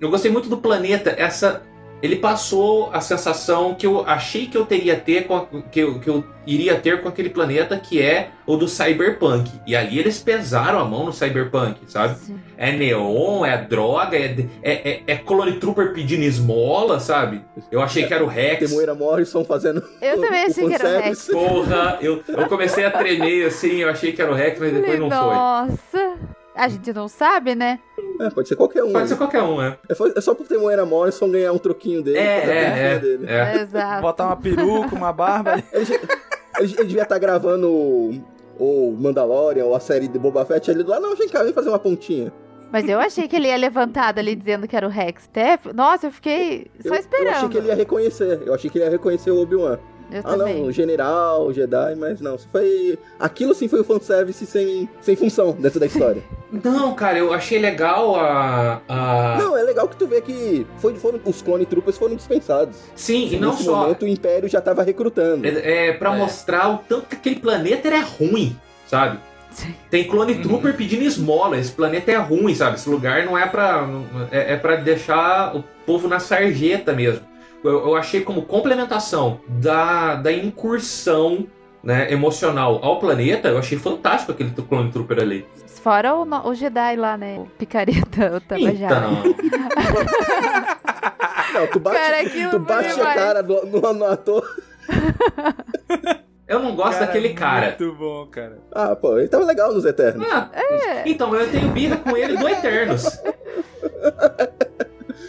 eu gostei muito do planeta. Essa, ele passou a sensação que eu achei que eu teria ter com a- que, eu, que eu iria ter com aquele planeta, que é o do Cyberpunk. E ali eles pesaram a mão no Cyberpunk, sabe? Sim. É neon, é droga, é, é, é, é Clone Trooper pedindo esmola, sabe? Eu achei que era o Rex. Tem Moira Morrison fazendo. Eu o- também o achei que era o Rex. Porra, eu, eu comecei a tremer assim, eu achei que era o Rex, mas depois Falei, não foi. nossa, a gente não sabe, né? É, pode ser qualquer um. Pode ser qualquer um, né? É, foi- é só por ter Moira Morrison ganhar um troquinho dele. É, fazer a é, é, dele. é. Exato. Botar uma peruca, uma barba. [laughs] Ele, ele- ele devia estar gravando o, o Mandalorian ou a série de Boba Fett ali do lado. Não, vem cá, vem fazer uma pontinha. Mas eu achei que ele ia levantado ali dizendo que era o Rex. Até, nossa, eu fiquei só Eu, esperando. eu achei que ele ia reconhecer. Eu achei que ele ia reconhecer o Obi-Wan. Eu Ah, também. não, general, Jedi, mas não. Foi. Aquilo sim foi o fanservice sem, sem função dentro da história. [laughs] Não, cara, eu achei legal a. a... Não, é legal que tu vê que foi, foram, os clone troopers foram dispensados. Sim, e não só. momento o Império já tava recrutando. É, é para É. mostrar o tanto que aquele planeta era ruim, sabe? Sim. Tem clone trooper pedindo esmola. Esse planeta é ruim, sabe? Esse lugar não é pra. É, é para deixar o povo na sarjeta mesmo. Eu, eu achei como complementação da, da incursão né, emocional ao planeta, eu achei fantástico aquele clone trooper ali. Fora o, no- o Jedi lá, né? O picareta, o Tabajara. Então, [laughs] Não, tu bate, Cara, tu bate a cara no, no, no ator. eu não gosto daquele cara. Muito bom, cara. Ah, pô, ele tava legal nos Eternos. Ah, É. Então, eu tenho birra com ele do Eternos. [laughs]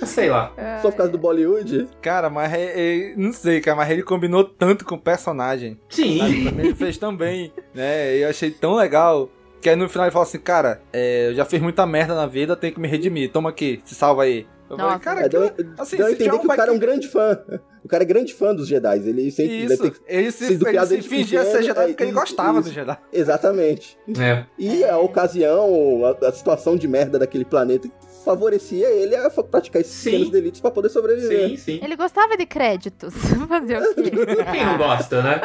[laughs] Sei lá. Só por causa do Bollywood. Cara, mas é- é- não sei, cara, mas ele combinou tanto com o personagem. Sim. Mim ele fez tão bem, né? Eu achei tão legal. Que aí no final ele fala assim, cara, é, eu já fiz muita merda na vida, tenho que me redimir. Toma aqui, se salva aí. Eu falei, Nossa. cara, É, deu, assim, deu entender que o cara é um grande fã. O cara é grande fã dos Jedi. Ele sempre deve Isso, ter ele se, sido ele se fingia ser Jedi é, porque ele gostava isso. do Jedi. Exatamente. É. E a ocasião, a, a situação de merda daquele planeta favorecia ele a praticar esses Sim. pequenos delitos pra poder sobreviver. Sim, sim. Ele gostava de créditos. [laughs] Fazer o quê? [laughs] Quem não gosta, né?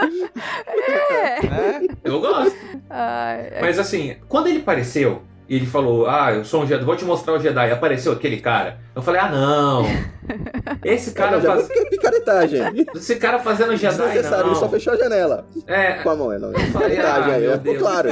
É? Eu gosto. Ai. Mas assim, quando ele apareceu e ele falou, ah, eu sou um Jedi, vou te mostrar o Jedi, apareceu aquele cara. Eu falei, ah, não. [laughs] Esse cara Cara, já faz... que é picaretagem. Esse cara fazendo Jedi, Desnecessário, ele só não. fechou a janela. É, Com a mão, é, não. É falei, picaretagem ah, aí, meu é, claro.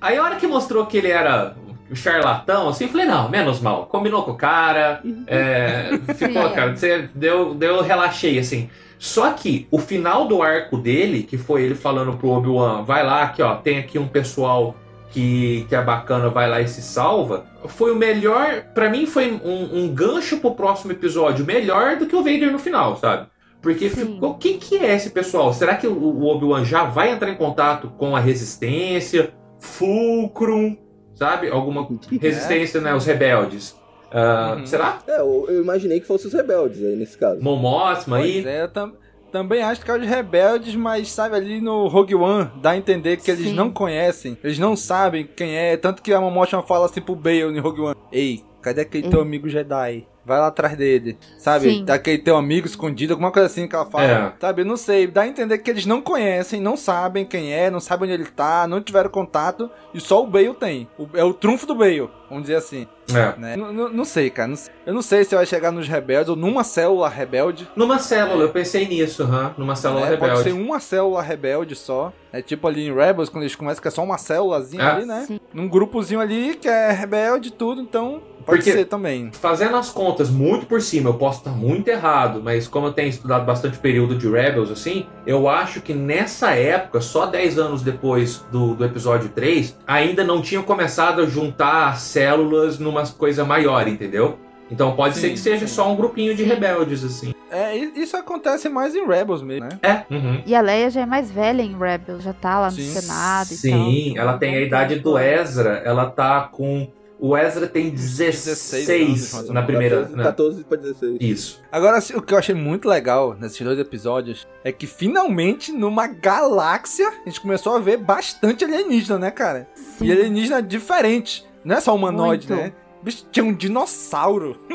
Aí a hora que mostrou que ele era um charlatão, assim, eu falei, não, menos mal. Combinou com o cara, é, [laughs] ficou, Sim. cara, você deu, deu, relaxei, assim. Só que o final do arco dele, que foi ele falando pro Obi-Wan, vai lá, que ó, tem aqui um pessoal que, que é bacana, vai lá e se salva, foi o melhor, pra mim foi um, um gancho pro próximo episódio, melhor do que o Vader no final, sabe? Porque Sim. ficou, quem que é esse pessoal? Será que o Obi-Wan já vai entrar em contato com a Resistência, Fulcrum, sabe? Alguma resistência, né? Os rebeldes. Ah, Uhum. Será? É, eu, eu imaginei que fosse os rebeldes aí nesse caso. Mon Mothma aí? É, eu tam- também acho que é os rebeldes, mas sabe, ali no Rogue One dá a entender que eles Sim. não conhecem, eles não sabem quem é, tanto que a Momoshima fala assim pro Bale no Rogue One, ei, cadê aquele teu amigo Jedi? Vai lá atrás dele, sabe? Sim. Daquele teu amigo escondido, alguma coisa assim que ela fala, É. sabe? Eu não sei, dá a entender que eles não conhecem, não sabem quem é, não sabem onde ele tá, não tiveram contato, e só o Bale tem. O- é o trunfo do Bale, vamos dizer assim. É. Né? N- n- Não sei, cara. não sei. Eu não sei se vai chegar nos rebeldes ou numa célula rebelde. Numa célula, eu pensei nisso, hã? numa célula? Pode rebelde. ser uma célula rebelde só. É tipo ali em Rebels, quando eles começam, que é só uma célulazinha Ah. ali, né? Sim. Num grupozinho ali que é rebelde e tudo, então pode Porque- ser também. Fazendo as contas muito por cima, eu posso estar muito errado, mas como eu tenho estudado bastante período de Rebels, assim, eu acho que nessa época, só 10 anos depois do, do episódio 3, ainda não tinham começado a juntar células numa coisa maior, entendeu? Então pode Sim, ser que seja sim. só um grupinho de rebeldes, assim. É, isso acontece mais em Rebels mesmo, né? É. Uhum. E a Leia já é mais velha em Rebel, já tá lá no Sim. Senado e tal. Sim, ela tem a idade do Ezra, ela tá com. O Ezra tem 16, 16 anos, mais ou na primeira. 14, na- 14 pra 16. Isso. Agora, o que eu achei muito legal nesses dois episódios é que finalmente, numa galáxia, a gente começou a ver bastante alienígena, né, cara? Sim. E alienígena diferente. Não é só humanoide, Muito. né? Bicho, tinha um dinossauro. [laughs]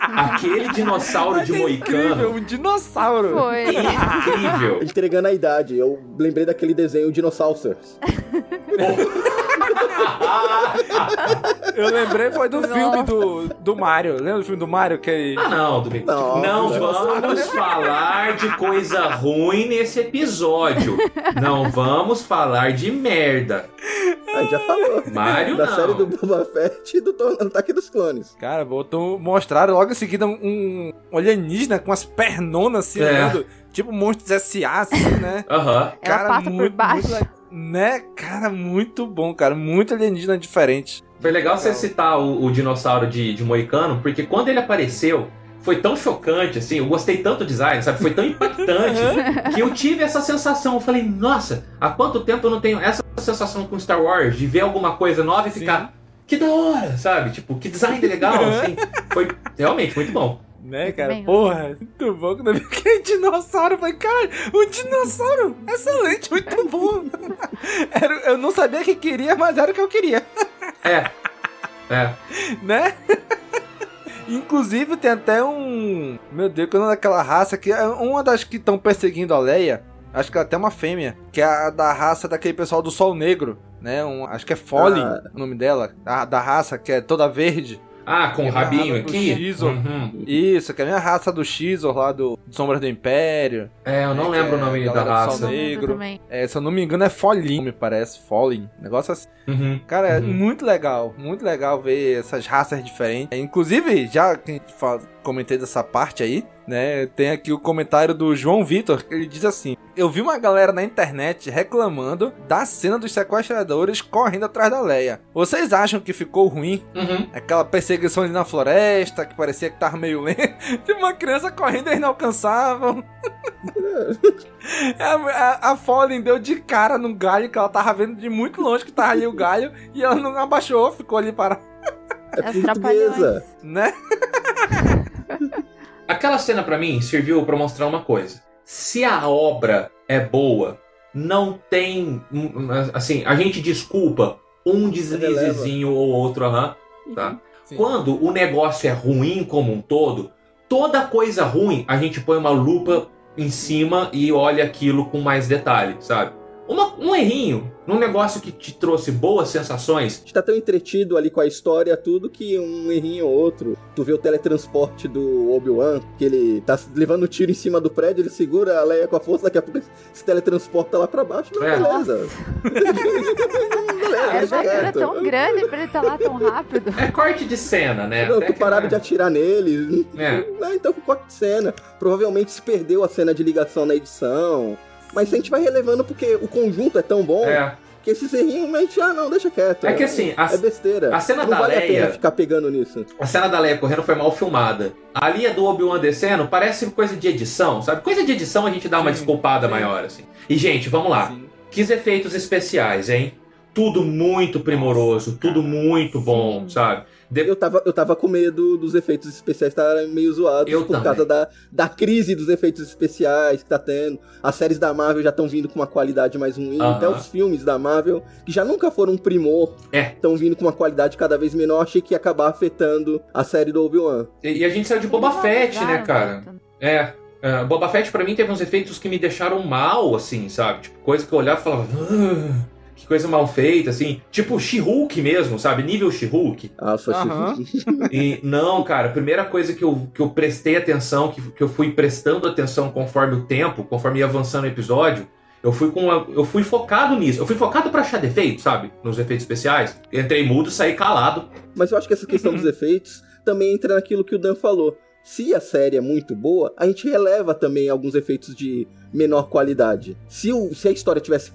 Aquele dinossauro de incrível, moicano. um dinossauro. Foi. Incrível. Entregando a idade, eu lembrei daquele desenho Dinossauros. [laughs] Eu lembrei, foi do Nossa. filme do, do Mario. Lembra do filme do Mario? Que Ah, não, Domingo. Não, Não, não. vamos falar de coisa ruim nesse episódio. Não vamos falar de merda. A gente já falou. Mario da não. série do Boba Fett e do Ataque dos Clones. Cara, botou, mostraram logo em seguida um, um alienígena com as pernonas assim, É. tipo monstros S.A., assim, né? Aham. Ela passa por baixo. le- né? Cara, muito bom, cara. Muito alienígena diferente. Foi legal você citar o, o dinossauro de, de Moicano, porque quando ele apareceu, foi tão chocante, assim, eu gostei tanto do design, sabe? Foi tão impactante [laughs] que eu tive essa sensação. Eu falei, nossa, há quanto tempo eu não tenho essa sensação com Star Wars, de ver alguma coisa nova e Sim. ficar. Que da hora, sabe? Tipo, que design legal, assim. Foi realmente muito bom. Né, Muito cara? bem, Porra, muito bom. Quando eu vi aquele dinossauro, eu falei, cara, um dinossauro! Excelente, muito bom. [laughs] Era, eu não sabia que queria, mas era o que eu queria, É. É. [laughs] né? Inclusive tem até um. Meu Deus, que é o nome daquela raça que é uma das que estão perseguindo a Leia. Acho que ela tem uma fêmea, que é a da raça daquele pessoal do Sol Negro, né? Um, acho que é Foley Ah. o nome dela, a, da raça que é toda verde. Ah, com o rabinho aqui? Xizor. Uhum. Isso, que é a minha raça do Xizor lá do Sombras do Império. É, eu não É, lembro o é nome da raça. Sol Negro. É, se eu não me engano é Folin, me parece. Folin. Negócio assim. Uhum. Cara, é Uhum. muito legal. Muito legal ver essas raças diferentes. É, Inclusive, já que a gente fala- comentei dessa parte aí, né? Tem aqui o comentário do João Vitor, que ele diz assim: Eu vi uma galera na internet reclamando da cena dos sequestradores correndo atrás da Leia. Vocês acham que ficou ruim? Uhum. Aquela perseguição ali na floresta, que parecia que tava meio [laughs] lento. Tinha uma criança correndo e eles não alcançavam. [laughs] A, a, a Fallen deu de cara no galho, que ela tava vendo de muito longe que tava ali o galho, e ela não abaixou, ficou ali para. É portuguesa. Né? [laughs] Aquela cena pra mim serviu pra mostrar uma coisa. Se a obra é boa, não tem. Assim, a gente desculpa um deslizezinho ou outro, aham. tá? Quando o negócio é ruim como um todo, toda coisa ruim a gente põe uma lupa em cima e olha aquilo com mais detalhe, sabe? Uma- um errinho num negócio que te trouxe boas sensações. A gente tá tão entretido ali com a história, tudo, que um errinho ou outro. Tu vê o teletransporte do Obi-Wan, que ele tá levando tiro em cima do prédio, ele segura a Leia com a força, daqui a pouco se teletransporta lá pra baixo. Não, É. beleza. [laughs] beleza, Essa era quieto. tão grande pra ele estar lá tão rápido. É corte de cena, né? Não, Até tu não é. de atirar nele. É. Não, então ficou a cena. Provavelmente se perdeu a cena de ligação na edição. Mas a gente vai relevando porque o conjunto é tão bom É. que esses errinhos a gente, ah, não, deixa quieto. É que assim, a- é besteira. a cena não da vale a Leia- pena ficar pegando nisso. A cena da Leia correndo foi mal filmada. Ali a do Obi-Wan descendo parece coisa de edição, sabe? Coisa de edição a gente dá uma desculpada maior, assim. E, gente, vamos lá. Que efeitos especiais, hein? Tudo muito primoroso, tudo muito bom, sabe? Eu, tava, eu tava com medo dos efeitos especiais estarem meio zoados Eu por também. causa da, da crise dos efeitos especiais que tá tendo. As séries da Marvel já estão vindo com uma qualidade mais ruim. Aham. Até os filmes da Marvel, que já nunca foram um primor, É. estão vindo com uma qualidade cada vez menor. Achei que ia acabar afetando a série do Obi-Wan. E, e a gente saiu de Boba Fett, né, cara? É. é, Boba Fett pra mim teve uns efeitos que me deixaram mal, assim, sabe? Tipo, coisa que eu olhava e falava. "Ah, que coisa mal feita, assim. Tipo She-Hulk mesmo, sabe? Nível She-Hulk. Ah, só Aham. E não, cara, a primeira coisa que eu, que eu prestei atenção, que, que eu fui prestando atenção conforme o tempo, conforme ia avançando o episódio, eu fui com uma- eu fui focado nisso. Eu fui focado pra achar defeito, sabe? Nos efeitos especiais. Entrei mudo, saí calado. Mas eu acho que essa questão dos efeitos também entra naquilo que o Dan falou. Se a série é muito boa, a gente releva também alguns efeitos de menor qualidade. Se, o- se a história tivesse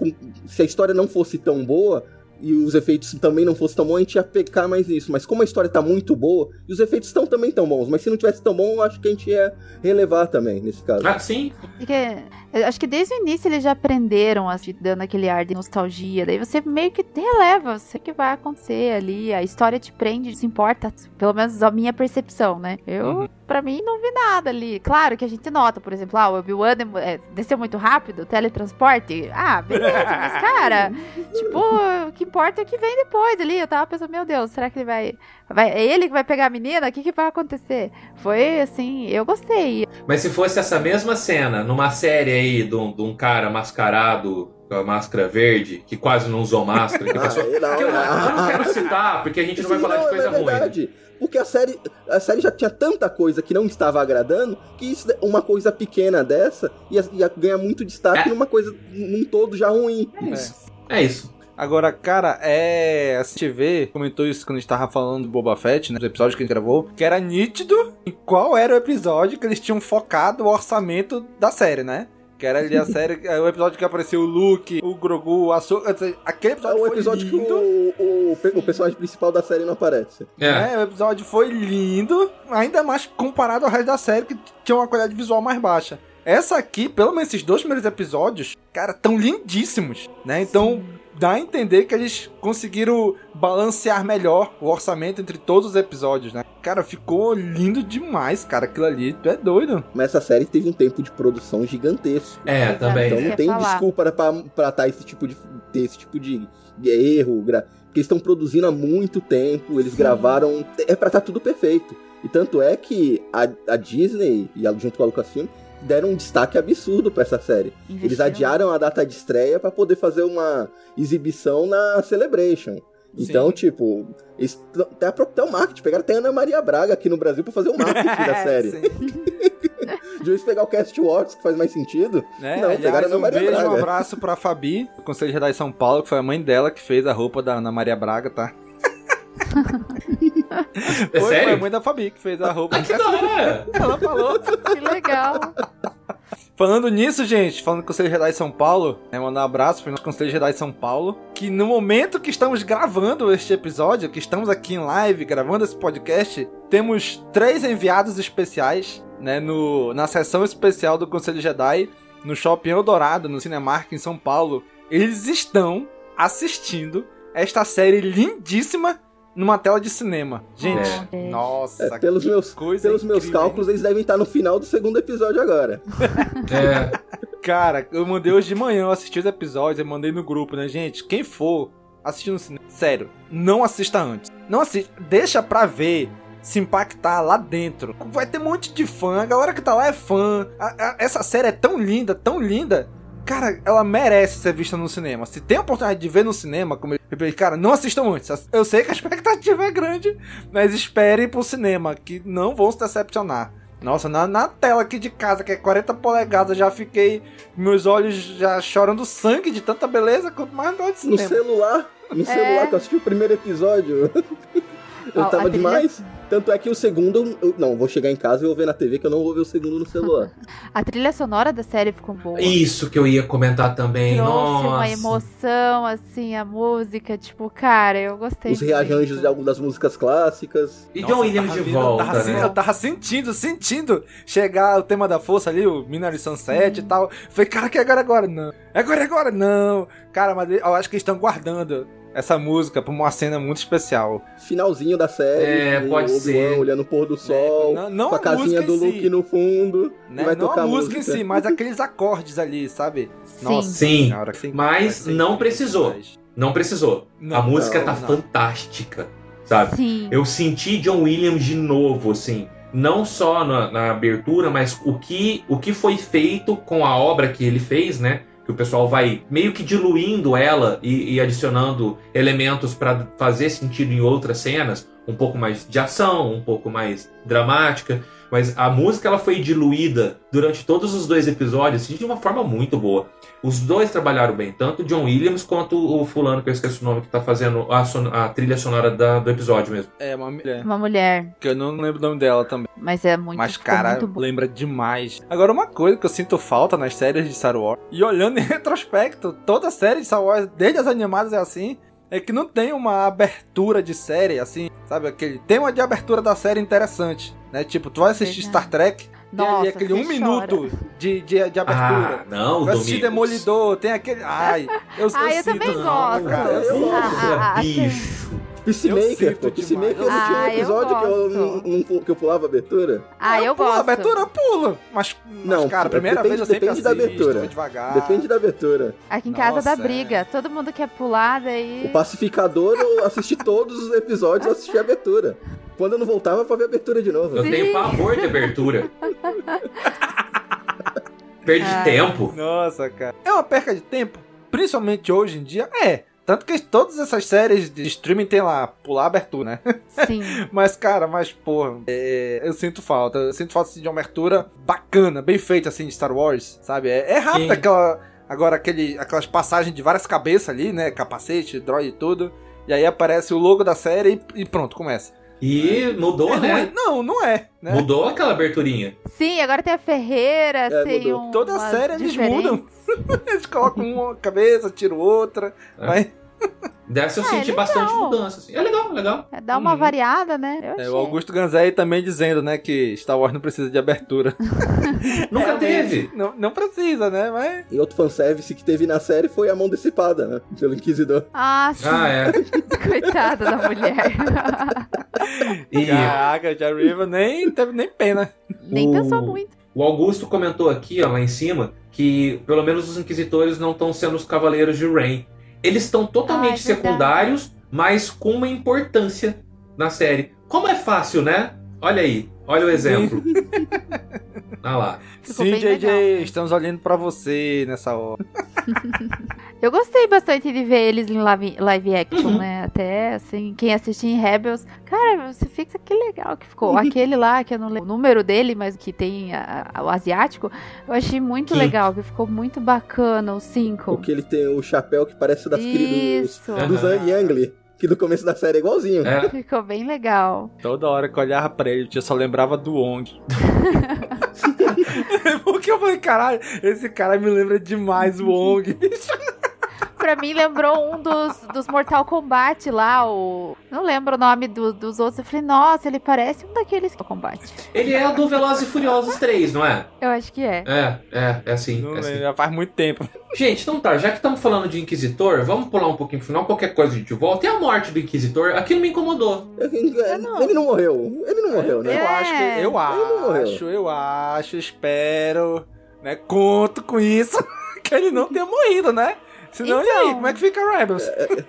se a história não fosse tão boa e os efeitos também não fossem tão bons, a gente ia pecar mais nisso. Mas como a história tá muito boa e os efeitos estão também tão bons, mas se não tivesse tão bom, eu acho que a gente ia relevar também nesse caso. Ah, sim. Porque eu acho que desde o início eles já aprenderam, assim, dando aquele ar de nostalgia. Daí você meio que releva, você que vai acontecer ali. A história te prende, se importa. Pelo menos a minha percepção, né? Eu, Uhum. pra mim, não vi nada ali. Claro que a gente nota, por exemplo, ah, o Obi-Wan é, desceu muito rápido, teletransporte. Ah, beleza, mas [laughs] cara, tipo, o que importa é o que vem depois ali. Eu tava pensando, meu Deus, será que ele vai. vai é ele que vai pegar a menina? O que, que vai acontecer? Foi assim, eu gostei. Mas se fosse essa mesma cena numa série aí de um, de um cara mascarado com a máscara verde, que quase não usou máscara, que [laughs] Ah, passou. é, não, que eu, não. eu não quero citar, porque a gente não vai falar de coisa é ruim. Porque a série, a série já tinha tanta coisa que não estava agradando que isso, uma coisa pequena dessa ia, ia ganhar muito destaque numa coisa num todo já ruim. É isso. Agora, cara, é. A gente vê, comentou isso quando a gente tava falando do Boba Fett, né? Nos episódios que a gente gravou, que era nítido em qual era o episódio que eles tinham focado o orçamento da série, né? Que era ali a [laughs] série, é o episódio que apareceu o Luke, o Grogu, o Ahsoka. Aquele É episódio o foi episódio que lindo. o, o, o personagem principal da série não aparece. É. o episódio foi lindo, ainda mais comparado ao resto da série, que tinha uma qualidade visual mais baixa. Essa aqui, pelo menos esses dois primeiros episódios, cara, tão lindíssimos, né? Então, dá a entender que eles conseguiram balancear melhor o orçamento entre todos os episódios, né? Cara, ficou lindo demais, cara, aquilo ali, tu é doido. Mas essa série teve um tempo de produção gigantesco. É, também. Então não tem falar. desculpa pra, pra tá esse tipo de, ter esse tipo de, erro. Gra... Porque eles estão produzindo há muito tempo, eles gravaram. É pra estar tudo perfeito. E tanto é que a, a Disney, e junto com a Lucasfilm, deram um destaque absurdo pra essa série. Eles Investiram. adiaram a data de estreia pra poder fazer uma exibição na Celebration. Então, Sim. tipo, eles até, a- até o marketing, pegaram até a Ana Maria Braga aqui no Brasil pra fazer o marketing [laughs] da série. Sim. [laughs] De vez pegar o Cast Wars, que faz mais sentido. Né? Não, pegaram a Aliás, Ana um Maria beijo, um Braga. abraço pra Fabi, do Conselho Jedi São Paulo, que foi a mãe dela que fez a roupa da Ana Maria Braga, tá? [laughs] É Foi, foi a sério? mãe da Fabi que fez a roupa. Que da hora! Ela falou. Que legal. Falando nisso, gente, falando do Conselho Jedi São Paulo, né, mandar um abraço para o nosso Conselho Jedi São Paulo, que no momento que estamos gravando este episódio, que estamos aqui em live gravando esse podcast, temos três enviados especiais, né, no, na sessão especial do Conselho Jedi, no Shopping Eldorado, no Cinemark em São Paulo. Eles estão assistindo esta série lindíssima numa tela de cinema. Gente, É. nossa, É, pelos que meus, coisa pelos meus incrível, hein? cálculos, eles devem estar no final do segundo episódio agora. [laughs] É, Cara, eu mandei hoje de manhã, eu assisti os episódios, eu mandei no grupo, né, gente? Quem for assistir no cinema, sério, não assista antes. Não assista, deixa pra ver, se impactar lá dentro. Vai ter um monte de fã, a galera que tá lá é fã. A- a- essa série é tão linda, tão linda. Cara, ela merece ser vista no cinema. Se tem a oportunidade de ver no cinema, como eu falei, cara, não assistam antes. Eu sei que a expectativa é grande, mas esperem pro cinema, que não vão se decepcionar. Nossa, na, na tela aqui de casa, que é 40 polegadas, já fiquei. Meus olhos já chorando sangue de tanta beleza, quanto mais no No cinema. celular, no celular que eu assisti o primeiro episódio. [laughs] Eu tava trilha- demais. Tanto é que o segundo. eu- não, vou chegar em casa e vou ver na TV que eu não vou ver o segundo no celular. [laughs] A trilha sonora da série ficou boa. isso que eu ia comentar também. Trouxe Nossa. uma emoção, assim, a música, tipo, cara, eu gostei. Os rearranjos de algumas das músicas clássicas. E John Williams eu tava de volta, tava, sen- né? Eu tava sentindo, sentindo chegar o tema da força ali, o Minari Sunset e tal. Falei, cara, que é agora, agora? Não. É agora, é agora? Não. Cara, mas eu acho que eles estão guardando essa música pra uma cena muito especial. Finalzinho da série. É, o pode ser. olhando o pôr do sol. Não- não com a a casinha música do Luke si. no fundo. Né? Vai não tocar a música em si, mas aqueles acordes ali, sabe? Sim. Nossa Sim, senhora, que mas que não precisou. Não precisou. Não, a música não, tá não. fantástica, sabe? Sim. Eu senti John Williams de novo, assim. Não só na, na abertura, mas o que, o que foi feito com a obra que ele fez, né? O pessoal vai meio que diluindo ela e, e adicionando elementos pra fazer sentido em outras cenas. Um pouco mais de ação, um pouco mais dramática. Mas a música ela foi diluída durante todos os dois episódios de uma forma muito boa. Os dois trabalharam bem, tanto o John Williams quanto o fulano, que eu esqueci o nome, que tá fazendo a, son- a trilha sonora da- do episódio mesmo. É, uma mulher. Uma mulher, Que eu não lembro o nome dela também. mas é muito, Mas, cara, muito lembra demais. Agora, uma coisa que eu sinto falta nas séries de Star Wars, e olhando em [laughs] retrospecto, toda série de Star Wars, desde as animadas é assim, é que não tem uma abertura de série, assim, sabe? Aquele tema de abertura da série interessante, né? Tipo, tu vai assistir. Star Trek, tem ali Nossa, aquele você um minuto de, de, de abertura. Ah, não, vai assistir Domingos. Demolidor, tem aquele... Ai, eu, Ah, eu sinto também gosto. cara, eu Eu sinto Ah, gosto. ah, ah, bicho. Peacemaker, pô. Peacemaker não tinha um Ah, eu episódio que eu, não, não- que eu pulava a abertura? Ah, eu pula, gosto. abertura pula. Mas, mas Não, cara, a primeira depende- vez eu sempre depende da abertura. devagar. Depende da abertura. Aqui em casa dá Nossa, briga. Todo mundo quer pular, daí. O Pacificador, eu assisti todos os episódios, eu assisti a abertura. Quando eu não voltava, pra ver a abertura de novo. Eu Sim. tenho pavor de abertura. Perde Ah. tempo. Nossa, cara. É uma perca de tempo, principalmente hoje em dia. É. Tanto que todas essas séries de streaming tem lá, pular abertura, né? Sim. [laughs] Mas, cara, mas, porra, é, eu sinto falta. Eu sinto falta assim, de uma abertura bacana, bem feita, assim, de Star Wars, sabe? É, é rápido Sim. aquela. Agora, aquele, aquelas passagens de várias cabeças ali, né? Capacete, droid e tudo. E aí aparece o logo da série e, e pronto, começa. E mudou, É né? Não, não é. Né? Mudou aquela aberturinha. Sim, agora tem a Ferreira, É, tem mudou. um. Toda série eles diferentes. mudam. [laughs] Eles colocam uma cabeça, tiram outra. É. Vai. Dessa eu é senti legal. bastante mudança. Assim. É legal, legal. É, dá uma Uhum. variada, né? Eu É, o Augusto Ganzei também dizendo, né, que Star Wars não precisa de abertura. [laughs] Nunca Realmente, teve. Não, não precisa, né? Mas. E outro fanservice que teve na série foi a mão decipada, né? Pelo Inquisidor. Ah, sim. Ah, é. [laughs] Coitada da mulher. [laughs] E Caraca, Jar River nem teve nem pena. Nem O- pensou muito. o Augusto comentou aqui, ó, lá em cima, que pelo menos os inquisitores não estão sendo os cavaleiros de Rain. Eles estão totalmente Ah, é secundários, mas com uma importância na série. Como é fácil, né? Olha aí, olha o exemplo. [laughs] Ah lá. Ficou Sim, JJ, legal. estamos olhando pra você nessa hora. [laughs] Eu gostei bastante de ver eles em live, live action, né? Até, assim, quem assistiu em Rebels. Cara, você fica que legal que ficou. Aquele lá, que eu não lembro o número dele, mas que tem a- a- o asiático, eu achei muito Sim. legal, que ficou muito bacana, o 5. Porque ele tem o chapéu que parece das crianças Isso. dos Aham. Yang, que do começo da série é igualzinho. É. Ficou bem legal. Toda hora que eu olhava pra ele, eu só lembrava do Ong. [laughs] [laughs] Porque eu falei, caralho, esse cara me lembra demais o Ong. [laughs] Pra mim lembrou um dos, dos Mortal Kombat lá, o. Não lembro o nome do- dos outros. Eu falei, nossa, ele parece um daqueles Mortal Kombat. Ele é do Velozes e Furiosos 3, não é? Eu acho que é. É, é, é assim. Não é assim. já faz muito tempo. Gente, então tá, já que estamos falando de Inquisitor, vamos pular um pouquinho pro final, qualquer coisa a gente volta. E a morte do Inquisitor, aquilo me incomodou. Ele não morreu. Ele não morreu, né? Eu acho que. Eu não acho, eu acho, espero, né? Conto com isso. [laughs] Que ele não tenha morrido, né? Senão, e aí? Então. Como é que fica Rebels?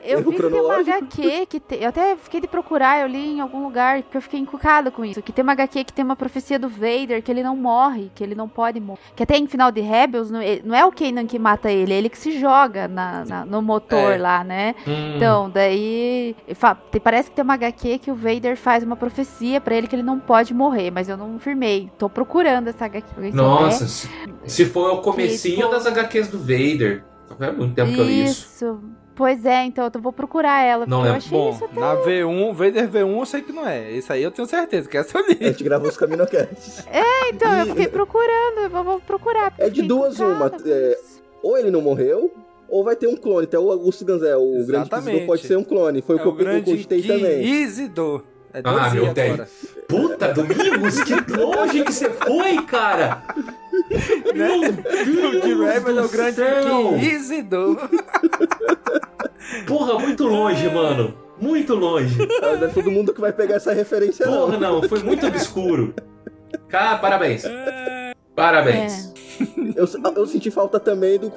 Eu vi que tem uma. HQ que tem. Eu até fiquei de procurar, eu li em algum lugar que eu fiquei encucada com isso. Que tem uma HQ que tem uma profecia do Vader, que ele não morre, que ele não pode morrer. Que até em final de Rebels, não não é o Kanan que mata ele, é ele que se joga na, na- no motor É. lá, né? Hum. Então, daí. Parece que tem uma HQ que o Vader faz uma profecia pra ele que ele não pode morrer, mas eu não firmei. Tô procurando essa HQ. Nossa, se, se for o comecinho tipo- das HQs do Vader. Faz muito tempo que eu li isso. Isso. Pois é, então eu vou procurar ela. Não porque eu lembro. achei Bom, isso até. na V1, Vader V1 eu sei que não é. Esse aí eu tenho certeza, que essa eu li. A gente gravou os Caminocasts. É, então, eu fiquei procurando, eu vou, vou procurar. É de duas uma. é, isso. ou ele não morreu, ou vai ter um clone. Até o Augusto Ganzé, o grande Exatamente. inquisidor, pode ser um clone. Foi o É que o eu, grande cogitei também. Inquisidor. É Ah, meu Deus. Puta, Domingos, que longe que você foi, cara! [laughs] Meu O de Deus Rebels é o grande céu! Inquisidor. Porra, muito longe, mano. Muito longe. Ah, Não é todo mundo que vai pegar essa referência, Porra, não. não, foi muito obscuro. Cara, parabéns. Parabéns. Eu, eu senti falta também do.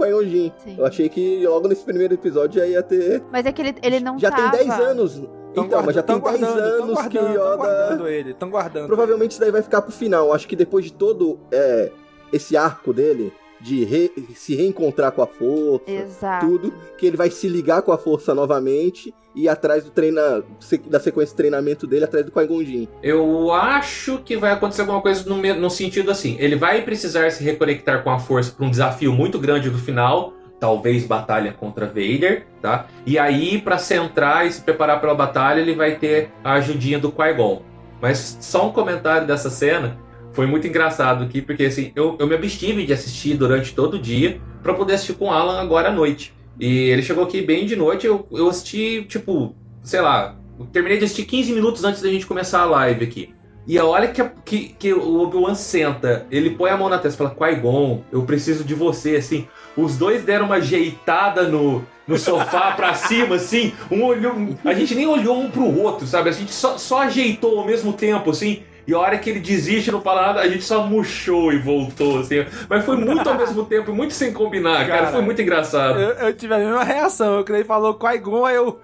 Sim. Eu achei que logo nesse primeiro episódio já ia ter. Mas é que ele, ele não Já tava. tem 10 anos. Tão então, mas já tem guardando, 10 tão guardando, anos que o Yoda. guardando ele, tão guardando. Provavelmente isso daí vai ficar pro final. Acho que depois de todo é, esse arco dele, de re- se reencontrar com a força, Exato. tudo, que ele vai se ligar com a força novamente e atrás do treina, da sequência de treinamento dele, atrás do Qui-Gon. Eu acho que vai acontecer alguma coisa no, no sentido assim. Ele vai precisar se reconectar com a força para um desafio muito grande do final. Talvez batalha contra Vader, tá? E aí, para centrar e se preparar pela batalha, ele vai ter a ajudinha do Qui-Gon. Mas só um comentário dessa cena. Foi muito engraçado aqui, porque assim, eu, eu me abstive de assistir durante todo o dia para poder assistir com o Alan agora à noite. E ele chegou aqui bem de noite, eu, eu assisti, tipo, sei lá, terminei de assistir 15 minutos antes da gente começar a live aqui. E a hora que, que, que o Obi-Wan senta, ele põe a mão na testa e fala, Qui-Gon, eu preciso de você, assim. Os dois deram uma ajeitada no, no sofá [laughs] pra cima, assim. Um olhou, a gente nem olhou um pro outro, sabe? A gente só, só ajeitou ao mesmo tempo, assim. E a hora que ele desiste, não fala nada, a gente só murchou e voltou, assim. Mas foi muito ao mesmo tempo, muito sem combinar, cara. Cara, Foi muito engraçado. Eu, eu tive a mesma reação. Eu ele falou Qui-Gon, aí eu.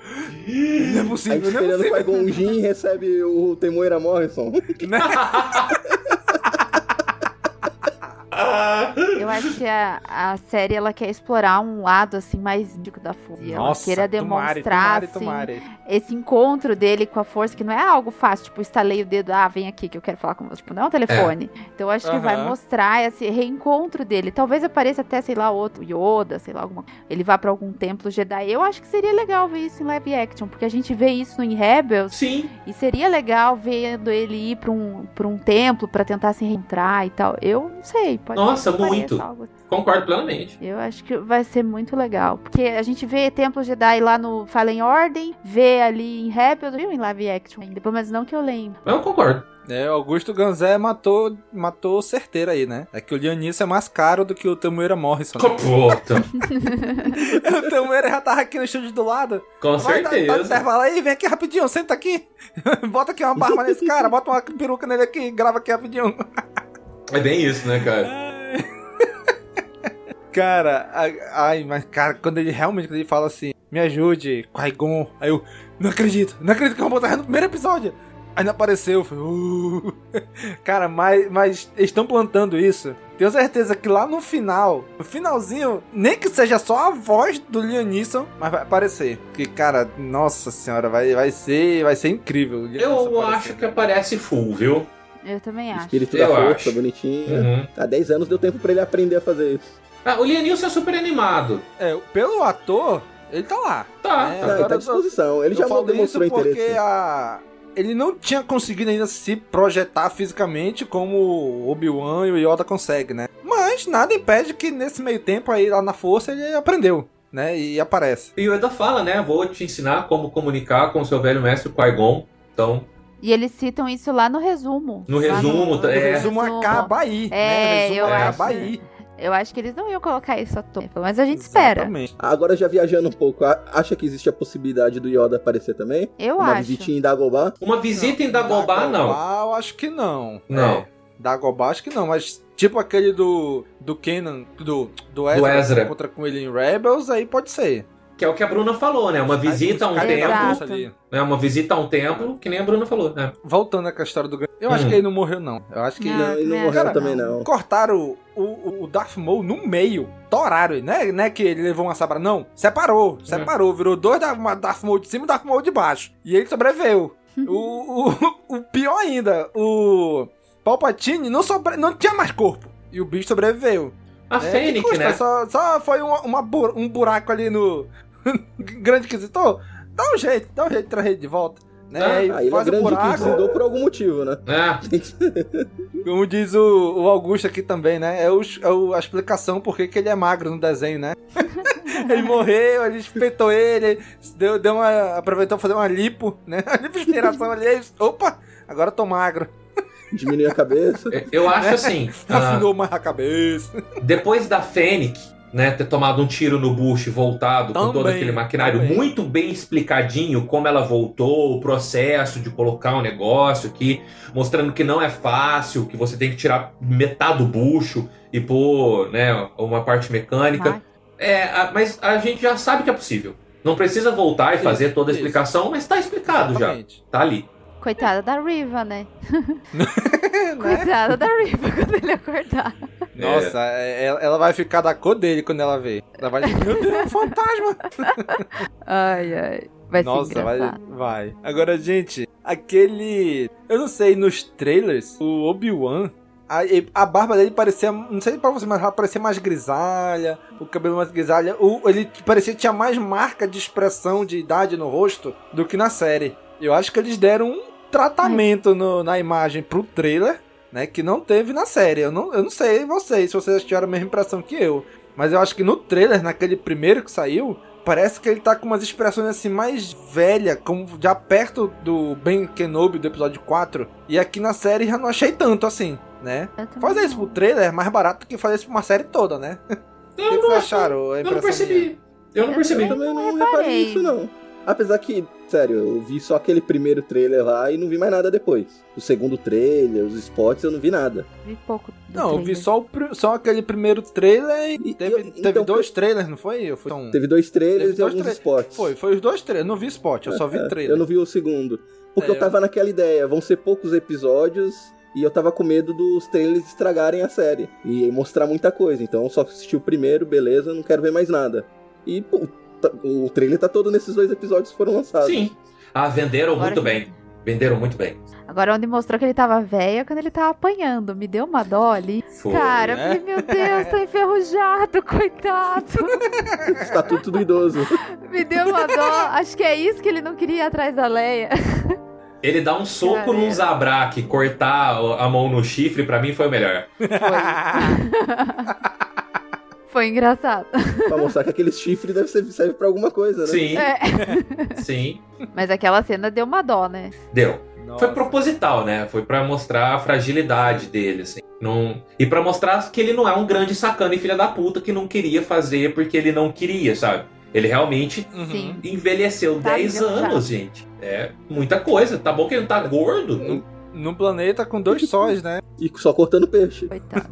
Não é possível, gente não é esperando o possível. Qui-Gon Jinn recebe o Temoira Morrison. Eu acho que a, a série ela quer explorar um lado assim mais da força. E ela Nossa, queira tomare, demonstrar tomare, assim, tomare. Esse encontro dele com a força, que não é algo fácil, tipo, estalei o dedo, ah, vem aqui que eu quero falar com você. Tipo, não é um telefone. Então eu acho que vai mostrar esse reencontro dele. Talvez apareça até, sei lá, outro Yoda, sei lá, alguma. Ele vá pra algum templo Jedi. Eu acho que seria legal ver isso em live action, porque a gente vê isso em Rebels. Sim. E seria legal vendo ele ir pra um, pra um templo pra tentar se reencontrar e tal. Eu não sei, pode Nossa, muito. algo assim. Concordo plenamente. Eu acho que vai ser muito legal. Porque a gente vê Templo Jedi lá no Fallen Order, vê ali em Rebels, viu em live action ainda. Pelo menos não que eu lembro. Eu concordo. É, o Augusto Ganzé matou, matou certeiro aí, né? É que o Leonício é mais caro do que o Tamueira Morrison. né? Puta. [laughs] o Tamueira já tava aqui no estúdio do lado. Com Vai, dá- dá certeza. intervalo aí, vem aqui rapidinho, senta aqui. [laughs] bota aqui uma barba nesse cara, bota uma peruca nele aqui, grava aqui rapidinho. É bem isso, né, cara? [laughs] Cara, ai, mas cara, quando ele realmente quando ele fala assim, me ajude, Qui-Gon, aí eu, não acredito, não acredito que eu vou botar no primeiro episódio. Ainda apareceu. Falei, uh. [laughs] Cara, mas, mas eles estão plantando isso. Tenho certeza que lá no final, no finalzinho, nem que seja só a voz do Liam Neeson, mas vai aparecer. Que, cara, nossa senhora, vai, vai, ser, vai ser incrível. Eu acho que aparece full, viu? Eu também acho. Espírito Eu da força, acho. bonitinho. Uhum. Há 10 anos deu tempo pra ele aprender a fazer isso. Ah, o Liam Neeson é super animado. É, pelo ator, ele tá lá. Tá, É, Não, ele tá à disposição. Ele eu já falo demonstrou isso porque interesse. a... ele não tinha conseguido ainda se projetar fisicamente como o Obi-Wan e o Yoda conseguem, né? Mas nada impede que nesse meio tempo aí lá na força ele aprendeu, né? E aparece. E o Yoda fala, né? Vou te ensinar como comunicar com o seu velho mestre Qui-Gon. Então, E eles citam isso lá no resumo. No resumo, O é. resumo acaba aí, né? É, O resumo eu acaba acho. aí. Eu acho que eles não iam colocar isso à toa. Mas a gente espera. Exatamente. Agora já viajando um pouco, acha que existe a possibilidade do Yoda aparecer também? Eu Uma acho. visitinha em Dagobah? uma visita em Dagobah, não. Dagobah, eu acho que não. Não. É, Dagobah, acho que não, mas tipo aquele do, do Kenan, do, do Ezra, Ezra. que encontra com ele em Rebels, aí pode ser. Que é o que a Bruna falou, né? Uma visita a um templo. Né? Uma visita a um templo, que nem a Bruna falou, né? Voltando com a história do Eu acho Hum. que ele não morreu, não. Eu acho que. Não, ele não né, morreu cara, também, não. Cortaram o, o, Darth Maul no meio. Toraram ele. Não é, não é que ele levou uma sabra, não. Separou. Separou. Virou dois Darth Maul de cima e Darth Maul de baixo. E ele sobreviveu. [laughs] o, o, o pior ainda, o Palpatine não, sobre, não tinha mais corpo. E o bicho sobreviveu. A É, custa? né? Só, só foi uma, uma um buraco ali no [laughs] Grande Inquisitor. Dá um jeito, dá um jeito de trazer ele de volta. Né? Ah, E Ah, ele é faz o grande buraco. inquisidor por algum motivo, né? É. Como diz o, o Augusto aqui também, né? É, o, é o- a explicação por que que ele é magro no desenho, né? [laughs] ele morreu, ele espetou ele, deu, deu uma, aproveitou pra fazer uma lipo, né? [laughs] A lipo inspiração ali, aí, opa, agora eu tô magro. Diminui a cabeça. Eu acho assim. ah, Afinou mais a cabeça. depois da Fennec, né, ter tomado um tiro no bucho e voltado com todo Também, aquele maquinário também. muito bem explicadinho, como ela voltou, o processo de colocar um negócio aqui, mostrando que não é fácil, que você tem que tirar metade do bucho e pôr, né, uma parte mecânica. Vai. É, a- mas a gente já sabe que é possível. Não precisa voltar e Isso, fazer toda a isso. explicação, mas tá explicado Exatamente. já. Tá ali. Coitada da Riva, né? [laughs] [laughs] Né? Coitada da Riva [laughs] quando ele acordar. Nossa, é- ela, ela vai ficar da cor dele quando ela vê. Ela vai dizer, meu Deus, é um [laughs] fantasma. Ai, ai. Vai Nossa, vai, vai. Agora, gente, aquele. Eu não sei, nos trailers, o Obi-Wan. A, e- a barba dele parecia. Não sei pra você, mas ela parecia mais grisalha. O cabelo mais grisalha. O, ele parecia que tinha mais marca de expressão de idade no rosto do que na série. Eu acho que eles deram um tratamento no- na imagem pro trailer, né? Que não teve na série. Eu não, eu não sei vocês, se vocês tiveram a mesma impressão que eu. Mas eu acho que no trailer, naquele primeiro que saiu, parece que ele tá com umas expressões assim mais velha, como já perto do Ben Kenobi do episódio 4. E aqui na série já não achei tanto assim, né? Eu Fazer isso pro trailer é mais barato que fazer isso pra uma série toda, né? [laughs] O que, que vocês acharam? A Eu não percebi. Eu não Eu percebi. Eu também não reparei isso, não. Apesar que, sério, eu vi só aquele primeiro trailer lá e não vi mais nada depois. O segundo trailer, os spots, eu não vi nada. Vi pouco. do Não, eu vi trailer. só, o só aquele primeiro trailer e E- teve, e- teve então, dois trailers, não foi? Eu fui, então, Teve dois trailers Teve e dois alguns tra- spots. Foi, foi os dois trailers. Eu não vi spot, eu só vi É, trailer. Eu não vi o segundo. Porque É, eu tava naquela ideia, vão ser poucos episódios e eu tava com medo dos trailers estragarem a série e mostrar muita coisa. Então eu só assisti o primeiro, beleza, não quero ver mais nada. E pô, o trailer tá todo nesses dois episódios que foram lançados. Sim. Ah, venderam Agora muito que- bem. Venderam muito bem. Agora onde mostrou que ele tava velho, quando ele tava apanhando. Me deu uma dó ali. Foi, Cara, eu né? falei, meu Deus, [laughs] tá enferrujado, coitado. Estatuto do idoso. [laughs] Me deu uma dó. Acho que é isso que ele não queria ir atrás da Leia. Ele dá um soco num é. Zabrak, cortar a mão no chifre, pra mim foi o melhor. Foi [laughs] engraçado. [laughs] pra mostrar que aquele chifre deve ser, serve pra alguma coisa, né? Sim, É. [laughs] sim. Mas aquela cena deu uma dó, né? Deu. Nossa. Foi proposital, né? Foi pra mostrar a fragilidade dele, assim. Não... E pra mostrar que ele não é um grande sacana e filha da puta que não queria fazer porque ele não queria, sabe? Ele realmente Uhum. Sim. envelheceu Tá 10 enferrujado. anos, gente. É muita coisa. Tá bom que ele não tá gordo. Num planeta com dois [laughs] sóis, né? E só cortando peixe. Coitado.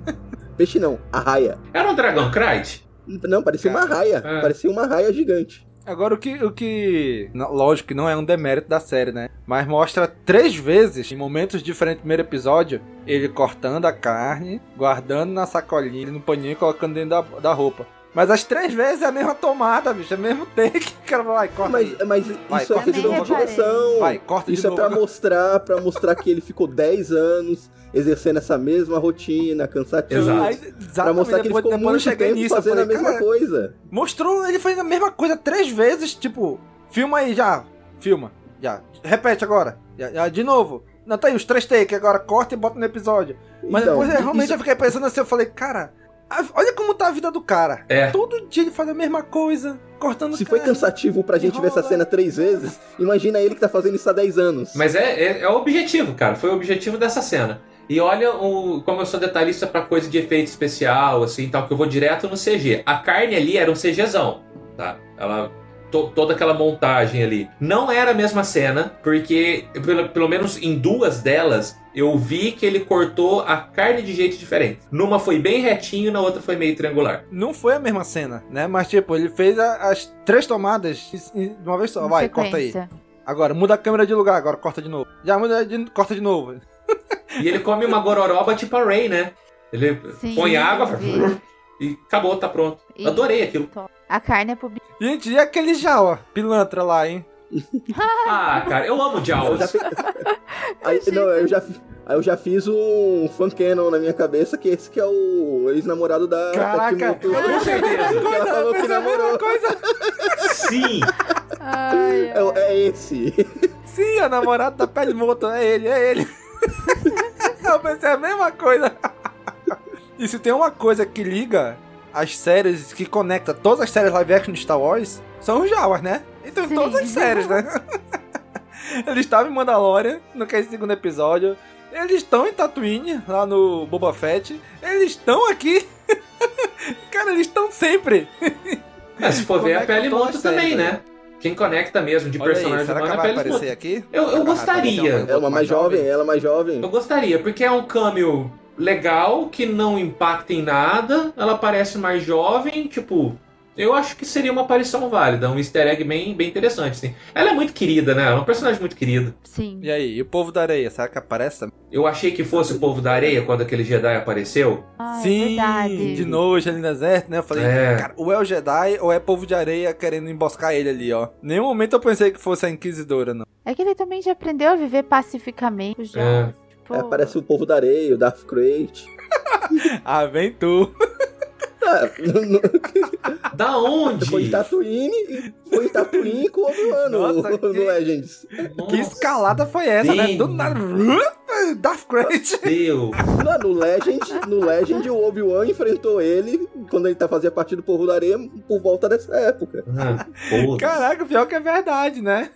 Peixe não, a raia. Era um Dragon Knight? Não, parecia uma raia. É. Parecia uma raia gigante. Agora o que, o que. Lógico que não é um demérito da série, né? Mas mostra três vezes, em momentos diferentes do primeiro episódio, ele cortando a carne, guardando na sacolinha, no paninho e colocando dentro da, da roupa. Mas as três vezes é a mesma tomada, bicho. É o mesmo take. O cara vai lá e corta. Mas, mas Vai, isso é corta aquele de de novo. direção. Vai, corta de Isso é novo. pra [laughs] mostrar, pra mostrar que ele ficou 10 anos exercendo essa mesma rotina, cansativo. Exato. Aí, Pra mostrar que ele depois- ficou depois muito tempo nisso, fazendo a falei, mesma cara, coisa. Mostrou ele fazendo a mesma coisa três vezes, tipo, filma aí já, filma, já, repete agora, já, já, de novo. Não, tá aí os três takes, agora corta e bota no episódio. Mas Então, depois eu, realmente isso- eu fiquei pensando assim, eu falei, cara, a- olha como tá a vida do cara. É. Todo dia ele faz a mesma coisa, cortando Se foi carne. cansativo pra gente ver essa cena três vezes, imagina ele que tá fazendo isso há 10 anos. Mas é, é, é o objetivo, cara. Foi o objetivo dessa cena. E olha o, como eu sou detalhista pra coisa de efeito especial, assim, tal, que eu vou direto no CG. A carne ali era um CGzão, tá? Ela to- toda aquela montagem ali. Não era a mesma cena, porque pelo, pelo menos em duas delas eu vi que ele cortou a carne de jeito diferente. Numa foi bem retinho, na outra foi meio triangular. Não foi a mesma cena, né? Mas tipo, ele fez a- as três tomadas de uma vez só. Em Vai, corta aí. sequência. Agora, muda a câmera de lugar, agora corta de novo. Já muda, de, corta de novo. E ele come uma gororoba tipo a Ray, né? Ele Sim, põe água e acabou, tá pronto. E- Adorei aquilo. A carne é publi... Gente, e aquele já, ó, pilantra lá, hein? [laughs] Ah, cara, eu amo Eu Jaws. fi- [laughs] aí, não, eu já, aí eu já fiz um fan canon na minha cabeça, que esse que é o ex-namorado da Caraca, da Kimoto. com certeza. Que ela falou que namorou. coisa. Sim. Ai, É, é esse. Sim, a namorada da pele moto, é ele, é ele. [laughs] Eu pensei a mesma coisa. E se tem uma coisa que liga as séries, que conecta todas as séries live action de Star Wars, são os Jawas, né? Então em Sim. todas as séries, né? [laughs] Eles estavam em Mandalorian, no que é esse segundo episódio. Eles estão em Tatooine, lá no Boba Fett. Eles estão aqui. [laughs] Cara, eles estão sempre. É, se for ver a Conecta pele séries, também, né? Quem conecta mesmo de Olha aí, personagem será que humano ela é a vai pele aparecer aqui? Eu, eu Será que gostaria. aparecer uma É uma mais jovem, ela é mais jovem. Eu gostaria, porque é um câmbio legal, que não impacta em nada, ela parece mais jovem, tipo. Eu acho que seria uma aparição válida, um easter egg bem, bem interessante, sim. Ela é muito querida, né? Ela é um personagem muito querido. Sim. E aí, e o povo da areia, será que aparece? Eu achei que fosse o povo da areia quando aquele Jedi apareceu. Ah, é Sim, verdade. de noite ali no deserto, né? Eu falei, É. cara, ou é o Jedi ou é povo de areia querendo emboscar ele ali, ó. Nenhum momento eu pensei que fosse a Inquisidora, não. É que ele também já aprendeu a viver pacificamente. Já. É. Tipo, É, parece o povo da areia, o Darth Crate. Ah, vem tu. Ah, [laughs] no- Da onde? foi em Tatooine, foi em Tatooine com o Obi-Wan no, Nossa, [laughs] no que- Legends. Que escalada foi essa, né? Do nada. [laughs] Darth Crate. Deus. Não, no Legend, no Legend o Obi-Wan enfrentou ele quando ele tá fazia parte do povo da areia por volta dessa época. Foda-se. Caraca, pior que é verdade, né?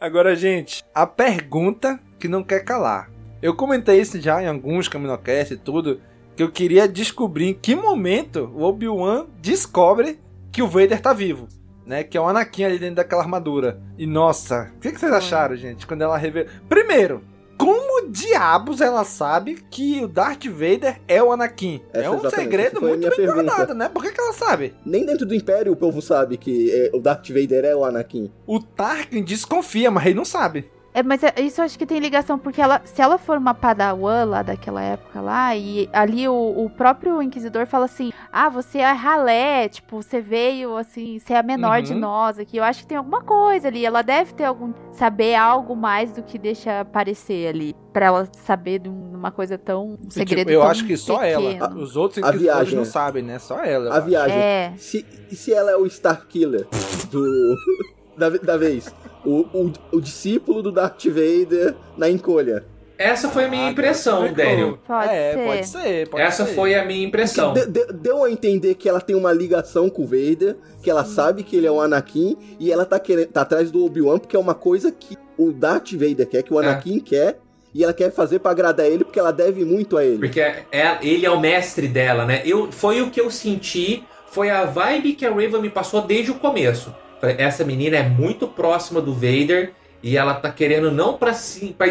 Agora, gente, a pergunta que não quer calar. Eu comentei isso já em alguns Caminocast e tudo, que eu queria descobrir em que momento o Obi-Wan descobre que o Vader tá vivo. Né, que é o Anakin ali dentro daquela armadura. E nossa, o que, que vocês acharam, gente, quando ela revelou? Primeiro, como diabos ela sabe que o Darth Vader é o Anakin? Essa é um segredo muito bem pergunta. guardado, né? Por que, que ela sabe? Nem dentro do Império o povo sabe que é, o Darth Vader é o Anakin. O Tarkin desconfia, mas ele não sabe. É, mas é- isso eu acho que tem ligação, porque ela, se ela for uma padawan lá daquela época lá, e ali o, o próprio Inquisidor fala assim, ah, você é ralé, tipo, você veio, assim, você é a menor de Uhum. nós aqui. Eu acho que tem alguma coisa ali, ela deve ter algum, saber algo mais do que deixa aparecer ali, pra ela saber de um- uma coisa tão, um E, segredo tipo, eu tão acho que só ela. pequeno. Os outros A inquisidores viagem, não né? sabem, né? Só ela. A acho. viagem. É. Se, e se ela é o Star Killer do, [laughs] da, da vez? O, o, o discípulo do Darth Vader na encolha. Essa foi a minha impressão, Explicou. Daniel. Pode é, ser. pode ser. Pode Essa ser. foi a minha impressão. De- de- deu a entender que ela tem uma ligação com o Vader, que ela sabe que ele é o Anakin, e ela tá, querendo, tá atrás do Obi-Wan, porque é uma coisa que o Darth Vader quer, que o É. Anakin quer, e ela quer fazer pra agradar ele, porque ela deve muito a ele. Porque é- ele é o mestre dela, né? Eu, foi o que eu senti, foi a vibe que a Raven me passou desde o começo. Essa menina é muito próxima do Vader e ela tá querendo não pra, se, pra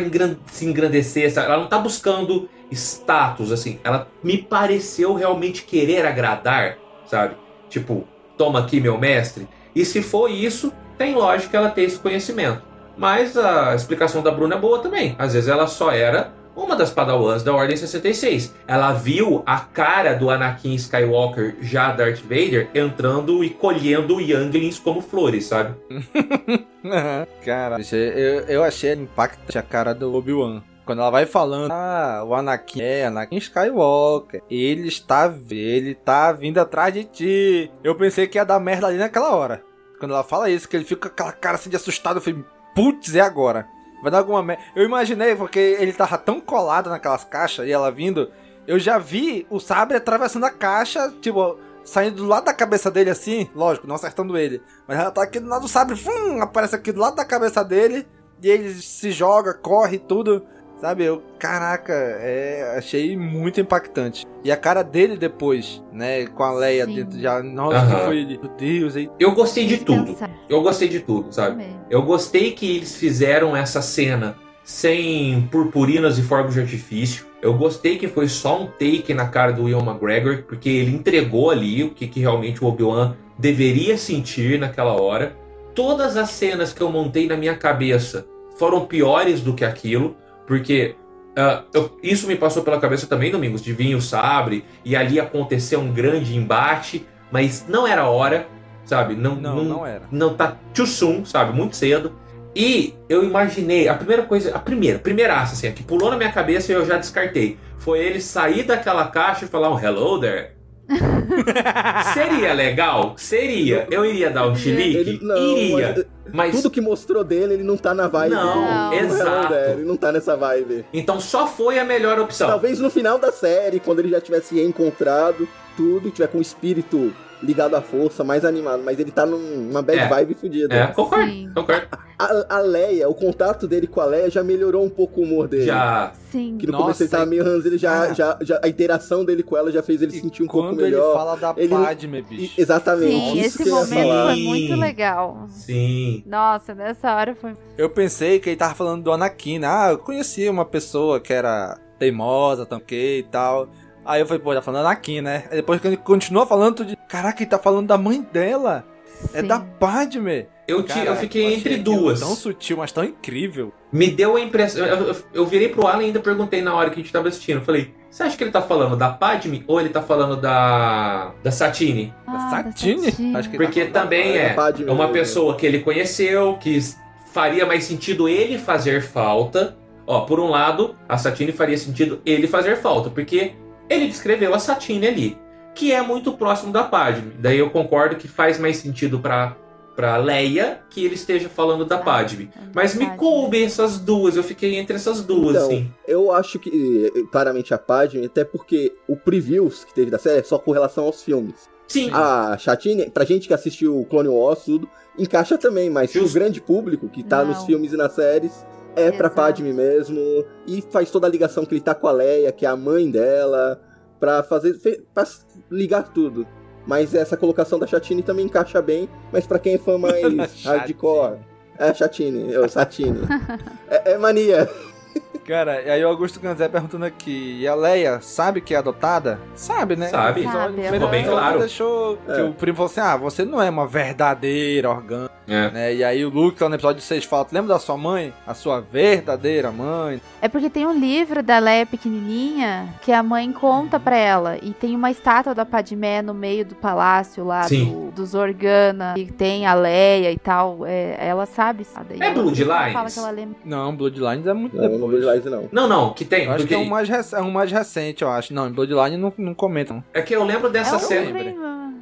se engrandecer, ela não tá buscando status, assim. Ela me pareceu realmente querer agradar, sabe? Tipo, toma aqui meu mestre. E se for isso, tem lógica ela ter esse conhecimento. Mas a explicação da Bruna é boa também. Às vezes ela só era uma das padawans da Ordem 66. Ela viu a cara do Anakin Skywalker, já Darth Vader, entrando e colhendo Younglings como flores, sabe? [laughs] cara, eu, eu achei impactante a cara do Obi-Wan. Quando ela vai falando, ah, o Anakin é Anakin Skywalker. Ele está, ele tá vindo atrás de ti. Eu pensei que ia dar merda ali naquela hora. Quando ela fala isso, que ele fica com aquela cara assim de assustado, eu falei, putz, é agora. Vai dar alguma merda. Eu imaginei, porque ele tava tão colado naquelas caixas e ela vindo. Eu já vi o sabre atravessando a caixa, tipo, saindo do lado da cabeça dele assim, lógico, não acertando ele. Mas ela tá aqui do lado do sabre, fum, aparece aqui do lado da cabeça dele. E ele se joga, corre tudo. Sabe, eu, caraca, é, achei muito impactante. E a cara dele depois, né, com a Leia Sim. dentro já, nossa, uhum. foi ele, meu Deus. Aí... Eu gostei de tudo. Eu gostei de tudo, sabe? Eu gostei que eles fizeram essa cena sem purpurinas e fogos de artifício. Eu gostei que foi só um take na cara do Will McGregor, porque ele entregou ali o que, que realmente o Obi-Wan deveria sentir naquela hora. Todas as cenas que eu montei na minha cabeça foram piores do que aquilo. Porque uh, eu, isso me passou pela cabeça também, Domingos, de vir o sabre e ali acontecer um grande embate, mas não era hora, sabe? Não, não, não, não era. Não tá too soon, sabe? Muito cedo. E eu imaginei, a primeira coisa, a primeira, primeiraça, assim, a que pulou na minha cabeça e eu já descartei, foi ele sair daquela caixa e falar um hello there. [laughs] Seria legal? Seria. Eu iria dar um chilique? Não, iria. Mas... Tudo que mostrou dele, ele não tá na vibe. Não, do... exato. Ele não tá nessa vibe. Então só foi a melhor opção. Talvez no final da série, quando ele já tivesse reencontrado tudo, tiver com o espírito ligado à força, mais animado, mas ele tá numa bad é. vibe fodida. É, concordo, concordo. A, a, Leia, o contato dele com a Leia já melhorou um pouco o humor dele. Já. Sim. Que no Nossa, começo ele tava meio ranzinho, ele já, já, já, a interação dele com ela já fez ele sentir um pouco melhor. Quando ele fala da ele... Padme, bicho. Exatamente. Sim, esse momento foi muito legal. Sim. Nossa, nessa hora foi... Eu pensei que ele tava falando do Anakin, né? Ah, eu conheci uma pessoa que era teimosa, tanque e tal. Aí eu falei, pô, tá falando Anakin, né? Aí depois que ele continua falando, tu de, caraca, ele tá falando da mãe dela. Sim. É da Padme. Eu, te, eu fiquei entre duas. Tão sutil, mas tão incrível. Me deu a impressão. Eu, eu, eu, virei pro Alan e ainda perguntei na hora que a gente tava assistindo. Falei, você acha que ele tá falando da Padme ou ele tá falando da. da Satine? Ah, da Satine? Acho que Porque tá também é, é uma pessoa que ele conheceu, que faria mais sentido ele fazer falta. Ó, por um lado, a Satine faria sentido ele fazer falta, porque ele descreveu a Satine ali, que é muito próximo da Padme. Daí eu concordo que faz mais sentido para para Leia que ele esteja falando da Padme. Mas me coube essas duas, eu fiquei entre essas duas, então, assim. Eu acho que claramente a Padme, até porque o previews que teve da série é só com relação aos filmes. Sim. A Chatine, pra gente que assistiu Clone Wars, tudo, encaixa também, mas o grande público que tá Não. nos filmes e nas séries é Exato. pra Padme mesmo. E faz toda a ligação que ele tá com a Leia, que é a mãe dela, pra fazer. pra ligar tudo. Mas essa colocação da Chatine também encaixa bem, mas para quem é fã [laughs] mais hardcore. É Chatine, eu, Satine. [laughs] é, é mania. Cara, e aí o Augusto Ganzé perguntando aqui, e a Leia sabe que é adotada? Sabe, né? Sabe, sabe ficou bem claro. Deixou é. que o primo falou assim, ah, você não é uma verdadeira orgânica. É. Né? E aí o Luke, lá no episódio 6, fala, lembra da sua mãe? A sua verdadeira mãe? É porque tem um livro da Leia pequenininha que a mãe conta pra ela, e tem uma estátua da Padmé no meio do palácio lá, do, dos Organa, e tem a Leia e tal, é, ela sabe. sabe? É Bloodlines? Fala que ela lembra. Não, Bloodlines é muito não, depois não. Não, não, que tem. Eu acho porque... que é um, mais é um mais recente, eu acho. Não, em Bloodline não, não comentam. É que eu lembro dessa é cena.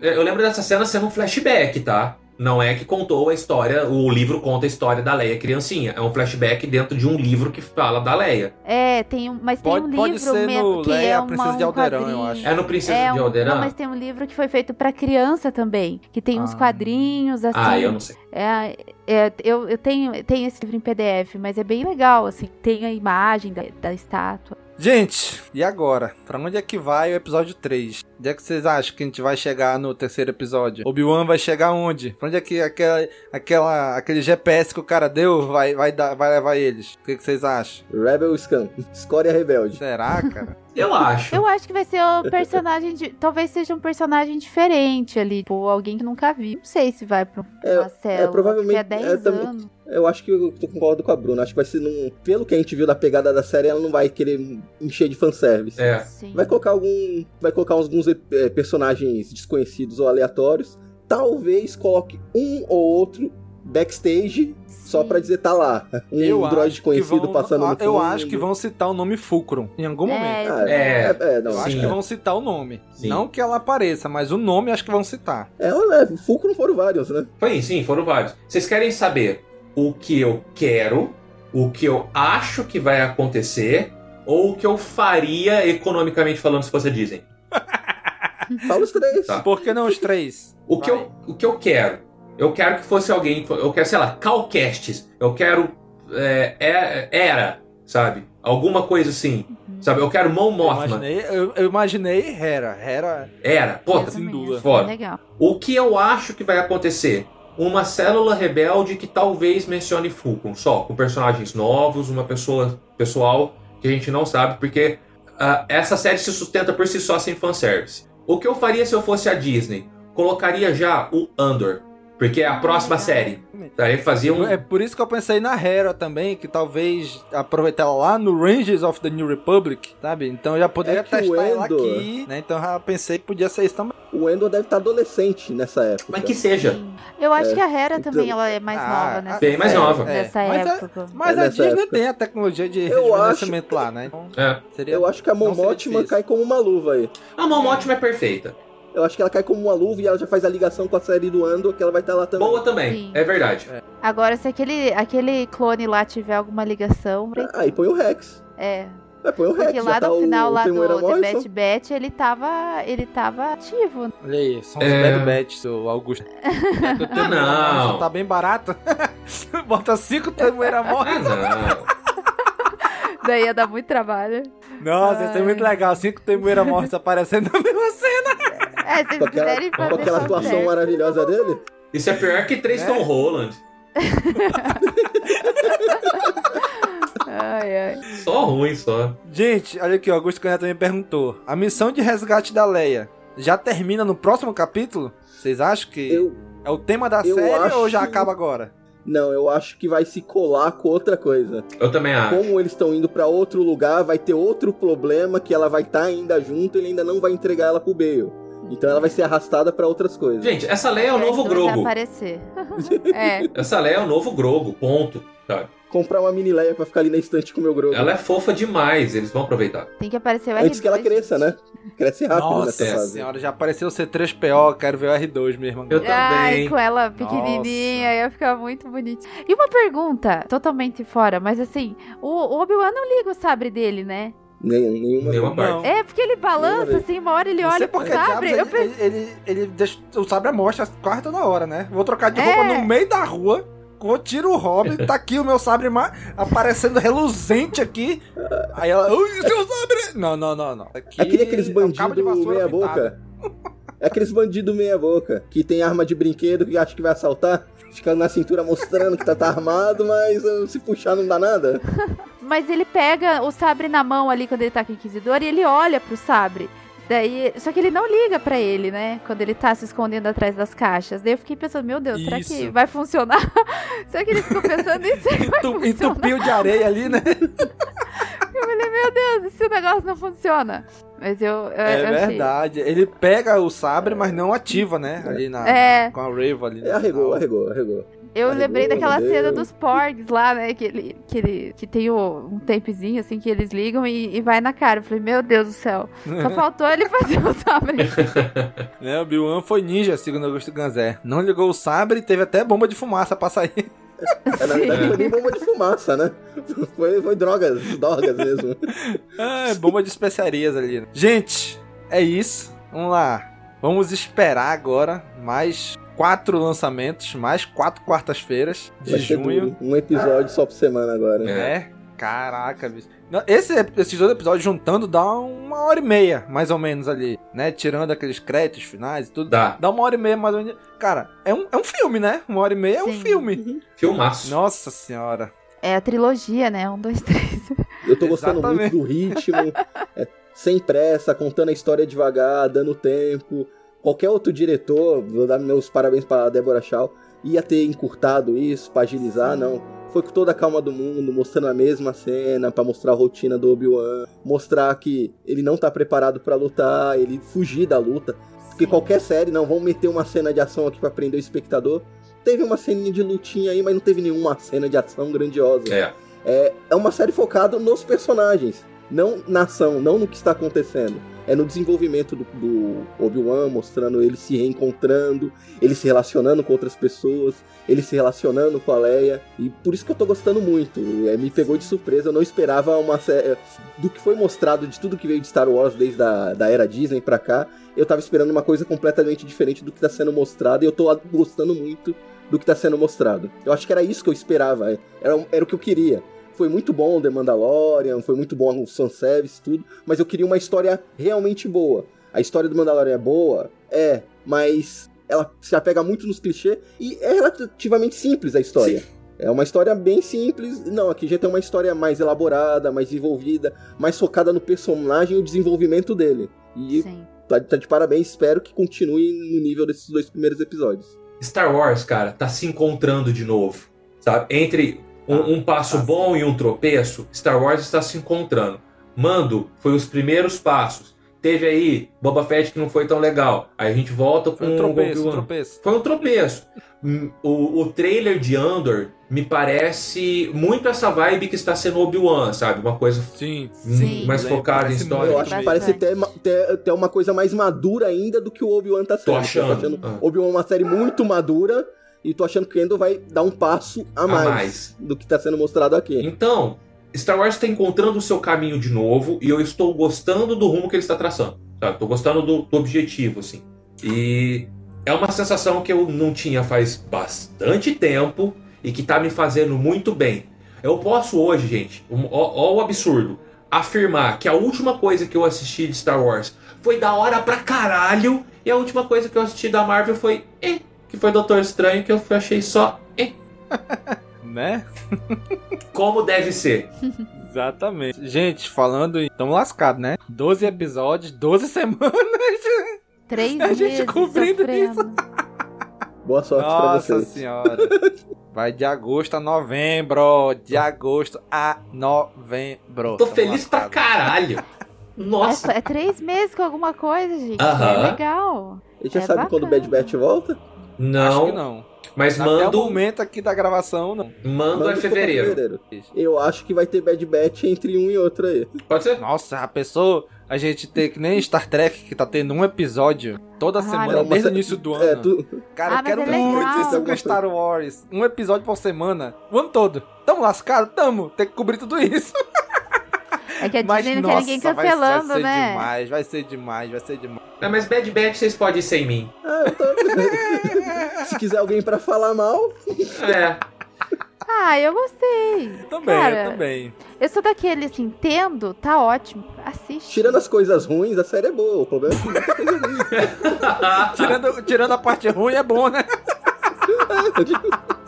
Eu lembro dessa cena sendo um flashback, tá? Não é que contou a história, o livro conta a história da Leia criancinha. É um flashback dentro de um livro que fala da Leia. É, tem um, mas tem pode, um pode livro ser mesmo no que Leia, é a Princesa uma, de Alderaan, um eu acho. É no Princesa é um, de Alderaan? Não, mas tem um livro que foi feito para criança também, que tem uns Ah. quadrinhos assim. Ah, eu não sei. É, é, eu, eu tenho, tenho esse livro em PDF, mas é bem legal, assim, tem a imagem da, da estátua. Gente, e agora? Pra onde é que vai o episódio 3? Onde é que vocês acham que a gente vai chegar no terceiro episódio? Obi-Wan vai chegar onde? Pra onde é que aquela, aquela, aquele GPS que o cara deu vai, vai, dar, vai levar eles? O que, que vocês acham? Rebel Scum, escória rebelde. Será, cara? [laughs] Eu acho. Eu acho que vai ser o personagem de. Talvez seja um personagem diferente ali. Tipo, alguém que nunca vi. Não sei se vai pra uma célula. É, provavelmente. porque É 10 é, também- anos. Eu acho que eu tô concordo com a Bruna. Acho que vai ser num. Pelo que a gente viu da pegada da série, ela não vai querer encher de fanservice. É. Vai colocar algum. Vai colocar alguns eh, personagens desconhecidos ou aleatórios. Talvez coloque um ou outro backstage só pra dizer tá lá. Um Eu acho droid que conhecido vão- passando no Eu fundo. acho que vão citar o nome Fulcrum em algum É, momento. eu Ah, É, acho. É, não, Eu acho Sim. que vão citar o nome. Sim. Não que ela apareça, mas o nome acho que vão citar. É, olha, Fulcrum foram vários, né? Foi, sim, foram vários. Vocês querem saber o que eu quero, o que eu acho que vai acontecer, ou o que eu faria economicamente falando se fosse a Disney? [laughs] Fala os três. Tá. Por que não os três? O que, eu, o que eu quero? Eu quero que fosse alguém. Eu quero, sei lá, Calcastes. Eu quero. É, é- era, sabe? Alguma coisa assim. Sabe? Eu quero Mon Eu Mothma. imaginei, eu, eu imaginei Hera. Hera. Era. Pô, Eu sem dúvida. Foda. Legal. O que eu acho que vai acontecer? Uma célula rebelde que talvez mencione Fulcrum, só, com personagens novos, uma pessoa pessoal que a gente não sabe, porque ah, essa série se sustenta por si só sem fanservice. O que eu faria se eu fosse a Disney? Colocaria já o Andor, porque é a Ah, próxima legal. série. Daí fazia um. É por isso que eu pensei na Hera também, que talvez aproveitar ela lá no Rangers of the New Republic, sabe? Então eu já poderia É testar ela aqui, né? Então eu já pensei que podia ser isso também. O Endor deve estar adolescente nessa época. Mas que seja. Eu acho É, que a Hera então- também ela é mais Ah, nova nessa bem mais série, nova. Nessa Mas é- época. Mas É a Disney época. tem a tecnologia de rejuvenescimento lá, né? Então É. seria. Eu acho que a Mothma difícil. cai como uma luva aí. A Mon Mothma é perfeita. Eu acho que ela cai como uma luva e ela já faz a ligação com a série do Andor, que ela vai estar lá também. Boa também, Sim. é verdade. Agora, se aquele, aquele clone lá tiver alguma ligação. Aí põe o Rex. É. Aí põe o Rex. Porque lá tá no o, final o lá do Temuera The Morrison. Bad Batch, ele tava. ele tava ativo. Olha aí, são os É. Bad Batch, seu Augusto. [laughs] Ah, não. Só tá bem barato. [laughs] Bota cinco Temuera Ah, mortos. não. Daí ia dar muito trabalho. Nossa, isso é Ai. muito legal. Cinco Temuera mortos aparecendo na mesma cena. [laughs] É, se Com aquela, fazer. com aquela atuação certo. maravilhosa dele. Isso é pior que três É? Tom Holland. [laughs] Ai, ai. Só ruim, só. Gente, olha aqui, o Augusto Caneta também perguntou. A missão de resgate da Leia já termina no próximo capítulo? Vocês acham que Eu, é o tema da série acho- ou já acaba agora? não, eu acho que vai se colar com outra coisa. Eu também acho. Como eles estão indo pra outro lugar, vai ter outro problema que ela vai estar ainda junto e ele ainda não vai entregar ela pro Bale. Então ela vai ser arrastada pra outras coisas. Gente, essa Leia [laughs] é o novo Então vai Grogo. aparecer. é. Essa Leia é o novo Grogo, ponto. Sabe? Comprar uma mini Leia pra ficar ali na estante com o meu Grogu. Ela é fofa demais, eles vão aproveitar. Tem que aparecer o R2. Antes que ela cresça, né? Cresce rápido Nossa nessa fase. senhora, já apareceu o C3PO, quero ver o R2 mesmo. Eu Ai, também. com ela pequenininha, ia ficar muito bonito. E uma pergunta, totalmente fora, mas assim, o o Obi-Wan não liga o sabre dele, né? Nem, nenhuma. Nenhuma parte. É, porque ele balança assim, uma hora ele olha pro por que sabre. diabos Eu ele, pensei, ele, ele, ele deixa o sabre mostra quase toda hora, né? Vou trocar de É. roupa no meio da rua, vou tiro o hobby, tá aqui o meu sabre ma- aparecendo reluzente aqui. Aí ela, ui, seu sabre! Não, não, não, não. Aqui É que nem aqueles é um cabo de bandidos vassoura meia boca. [laughs] É aqueles bandidos meia boca que tem arma de brinquedo que acha que vai assaltar, fica na cintura mostrando que tá, tá armado, mas uh, se puxar não dá nada. [laughs] Mas ele pega o sabre na mão ali quando ele tá com o Inquisidor e ele olha pro sabre. Daí, só que ele não liga pra ele, né? Quando ele tá se escondendo atrás das caixas. Daí eu fiquei pensando, meu Deus, será que Isso. vai funcionar? [laughs] será que ele ficou pensando nisso? Funcionar? Entupiu de areia ali, né? [laughs] Eu falei, meu Deus, esse negócio não funciona. Mas eu, eu, É eu achei- verdade. Ele pega o sabre, mas não ativa, né? Ali na, É. com a Rave ali. no É, arregou, arregou, arregou. Eu lembrei daquela arregou. cena dos porgs lá, né? Que, ele, que, ele, que tem o, um tapezinho, assim, que eles ligam e, e vai na cara. Eu falei, meu Deus do céu. Só [laughs] faltou ele fazer o sabre. [laughs] Né, o Bill foi ninja, segundo Augusto Ganzé. Não ligou o sabre e teve até bomba de fumaça pra sair. É, na verdade, foi nem bomba de fumaça, né? Foi, foi drogas, drogas mesmo. Ah, [laughs] bomba de especiarias ali. Gente, é isso. Vamos lá. Vamos esperar agora mais quatro lançamentos, mais quatro quartas-feiras de junho. Um episódio só por semana agora. É. Caraca, bicho. Esse, esses dois episódios juntando dá uma hora e meia, mais ou menos ali, né? Tirando aqueles créditos finais e tudo. Dá. Dá uma hora e meia, mais ou menos. Cara, é um, é um filme, né? Uma hora e meia é um Sim. filme. Filmaço. Nossa senhora. É a trilogia, né? Um, dois, três. Eu tô gostando Exatamente. muito do ritmo. É sem pressa, contando a história devagar, dando tempo. Qualquer outro diretor, vou dar meus parabéns para Débora Shaw, ia ter encurtado isso, pra agilizar, não. Foi com toda a calma do mundo, mostrando a mesma cena, para mostrar a rotina do Obi-Wan, mostrar que ele não tá preparado para lutar, ele fugir da luta. Porque qualquer série, não, vamos meter uma cena de ação aqui para prender o espectador. Teve uma ceninha de lutinha aí, mas não teve nenhuma cena de ação grandiosa. É. É, é uma série focada nos personagens, não na ação, não no que está acontecendo. É no desenvolvimento do, do Obi-Wan, mostrando ele se reencontrando, ele se relacionando com outras pessoas, ele se relacionando com a Leia. E por isso que eu tô gostando muito. É, me pegou de surpresa, eu não esperava uma série. Do que foi mostrado, de tudo que veio de Star Wars desde a da era Disney pra cá, eu tava esperando uma coisa completamente diferente do que tá sendo mostrado e eu tô gostando muito do que tá sendo mostrado. Eu acho que era isso que eu esperava, era, era o que eu queria. Foi muito bom The Mandalorian, foi muito bom o fanservice, tudo, mas eu queria uma história realmente boa. A história do Mandalorian é boa? É, mas ela se apega muito nos clichês e é relativamente simples a história. Sim. É uma história bem simples. Não, aqui já tem uma história mais elaborada, mais envolvida, mais focada no personagem e o desenvolvimento dele. E tá, tá de parabéns, espero que continue no nível desses dois primeiros episódios. Star Wars, cara, tá se encontrando de novo. Sabe? Entre um, ah, um passo tá bom e um tropeço, Star Wars está se encontrando. Mando foi os primeiros passos. Teve aí Boba Fett que não foi tão legal. Aí a gente volta com foi um tropeço, um tropeço. Foi um tropeço. Hum, o, o trailer de Andor me parece muito essa vibe que está sendo Obi-Wan, sabe? Uma coisa sim, sim, mais focada em história. Eu acho que parece ter, ter, ter, uma coisa mais madura ainda do que o Obi-Wan tá sendo. Tô achando. Tô achando ah. Obi-Wan é uma série muito madura e tô achando que o Endo vai dar um passo a, a mais, mais, do que tá sendo mostrado aqui. Então, Star Wars está encontrando o seu caminho de novo e eu estou gostando do rumo que ele está traçando. Sabe? Tô gostando do, do objetivo, assim. E é uma sensação que eu não tinha faz bastante tempo e que tá me fazendo muito bem. Eu posso hoje, gente, ó, ó o absurdo, afirmar que a última coisa que eu assisti de Star Wars foi da hora pra caralho e a última coisa que eu assisti da Marvel foi eh, que foi Doutor Estranho, que eu achei só. Eh. [laughs] né? Como deve ser. [laughs] Exatamente. Gente, falando em. Tamo lascado, né? 12 episódios, 12 semanas. Três [laughs] a gente cobrindo isso. Boa sorte Nossa pra vocês. Nossa senhora. Vai de agosto a novembro. De agosto a novembro. Tô Tamo feliz lascado. pra caralho. Nossa. É, é, três meses com alguma coisa, gente. Uh -huh. É legal. A gente já é sabe bacana. quando o Bad Batch volta? Não. Acho que não. Mas Até mando. o momento aqui da gravação, não. Mando, mando é fevereiro. fevereiro. Eu acho que vai ter Bad Batch entre um e outro aí. Pode ser? Nossa, a pessoa. A gente ter que nem Star Trek, que tá tendo um episódio toda ah, semana, desde o início do é, ano. É, tu... Cara, ah, eu quero é muito isso com Star Wars. Um episódio por semana, o ano todo. Tamo lascado? Tamo. Tem que cobrir tudo isso. [laughs] É que a mas, Disney não quer ninguém cancelando, vai, vai né? Ser demais, vai ser demais, vai ser demais. Não, mas Bad Batch vocês podem ir sem mim. Ah, eu tô... [laughs] Se quiser alguém pra falar mal. É. Ah, eu gostei. Também, Cara, eu também. Eu sou daquele, assim, entendo, tá ótimo. Assiste. Tirando as coisas ruins, a série é boa. O problema é que muita coisa ruim. [laughs] tirando, tirando a parte ruim é bom, né? [laughs]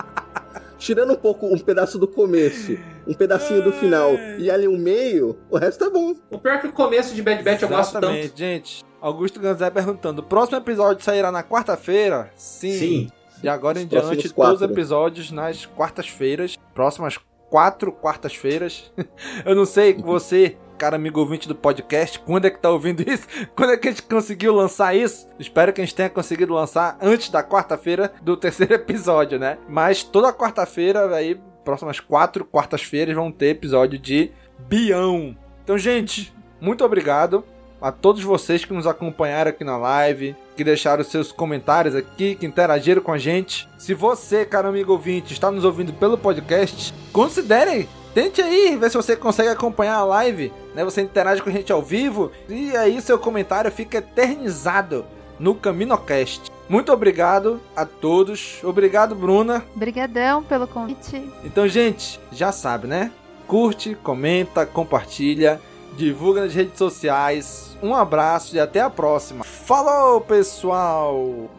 tirando um pouco, um pedaço do começo, um pedacinho do final e ali o meio, o resto é bom. O pior é que o começo de Bad Batch eu gosto tanto. gente. Augusto Ganzé perguntando: o próximo episódio sairá na quarta-feira? Sim. Sim. De agora em diante, todos os episódios nas quartas-feiras. Próximas quatro quartas-feiras. [laughs] eu não sei, você, cara amigo ouvinte do podcast, quando é que tá ouvindo isso? [laughs] Quando é que a gente conseguiu lançar isso? Espero que a gente tenha conseguido lançar antes da quarta-feira do [laughs] terceiro episódio, né? Mas toda quarta-feira, aí, próximas quatro quartas-feiras, vão ter episódio de Bião. Então, gente, muito obrigado a todos vocês que nos acompanharam aqui na live, que deixaram seus comentários aqui, que interagiram com a gente. Se você, caro amigo ouvinte, está nos ouvindo pelo podcast, considere Tente aí ver se você consegue acompanhar a live, né? Você interage com a gente ao vivo e aí seu comentário fica eternizado no CaminoCast. Muito obrigado a todos. Obrigado, Bruna. Obrigadão pelo convite. Então, gente, já sabe, né? Curte, comenta, compartilha divulga nas redes sociais. Um abraço e até a próxima. Falou, pessoal!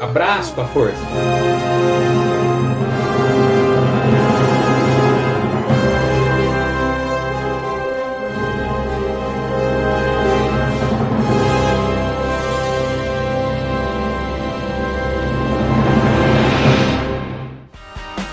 Abraço com a força!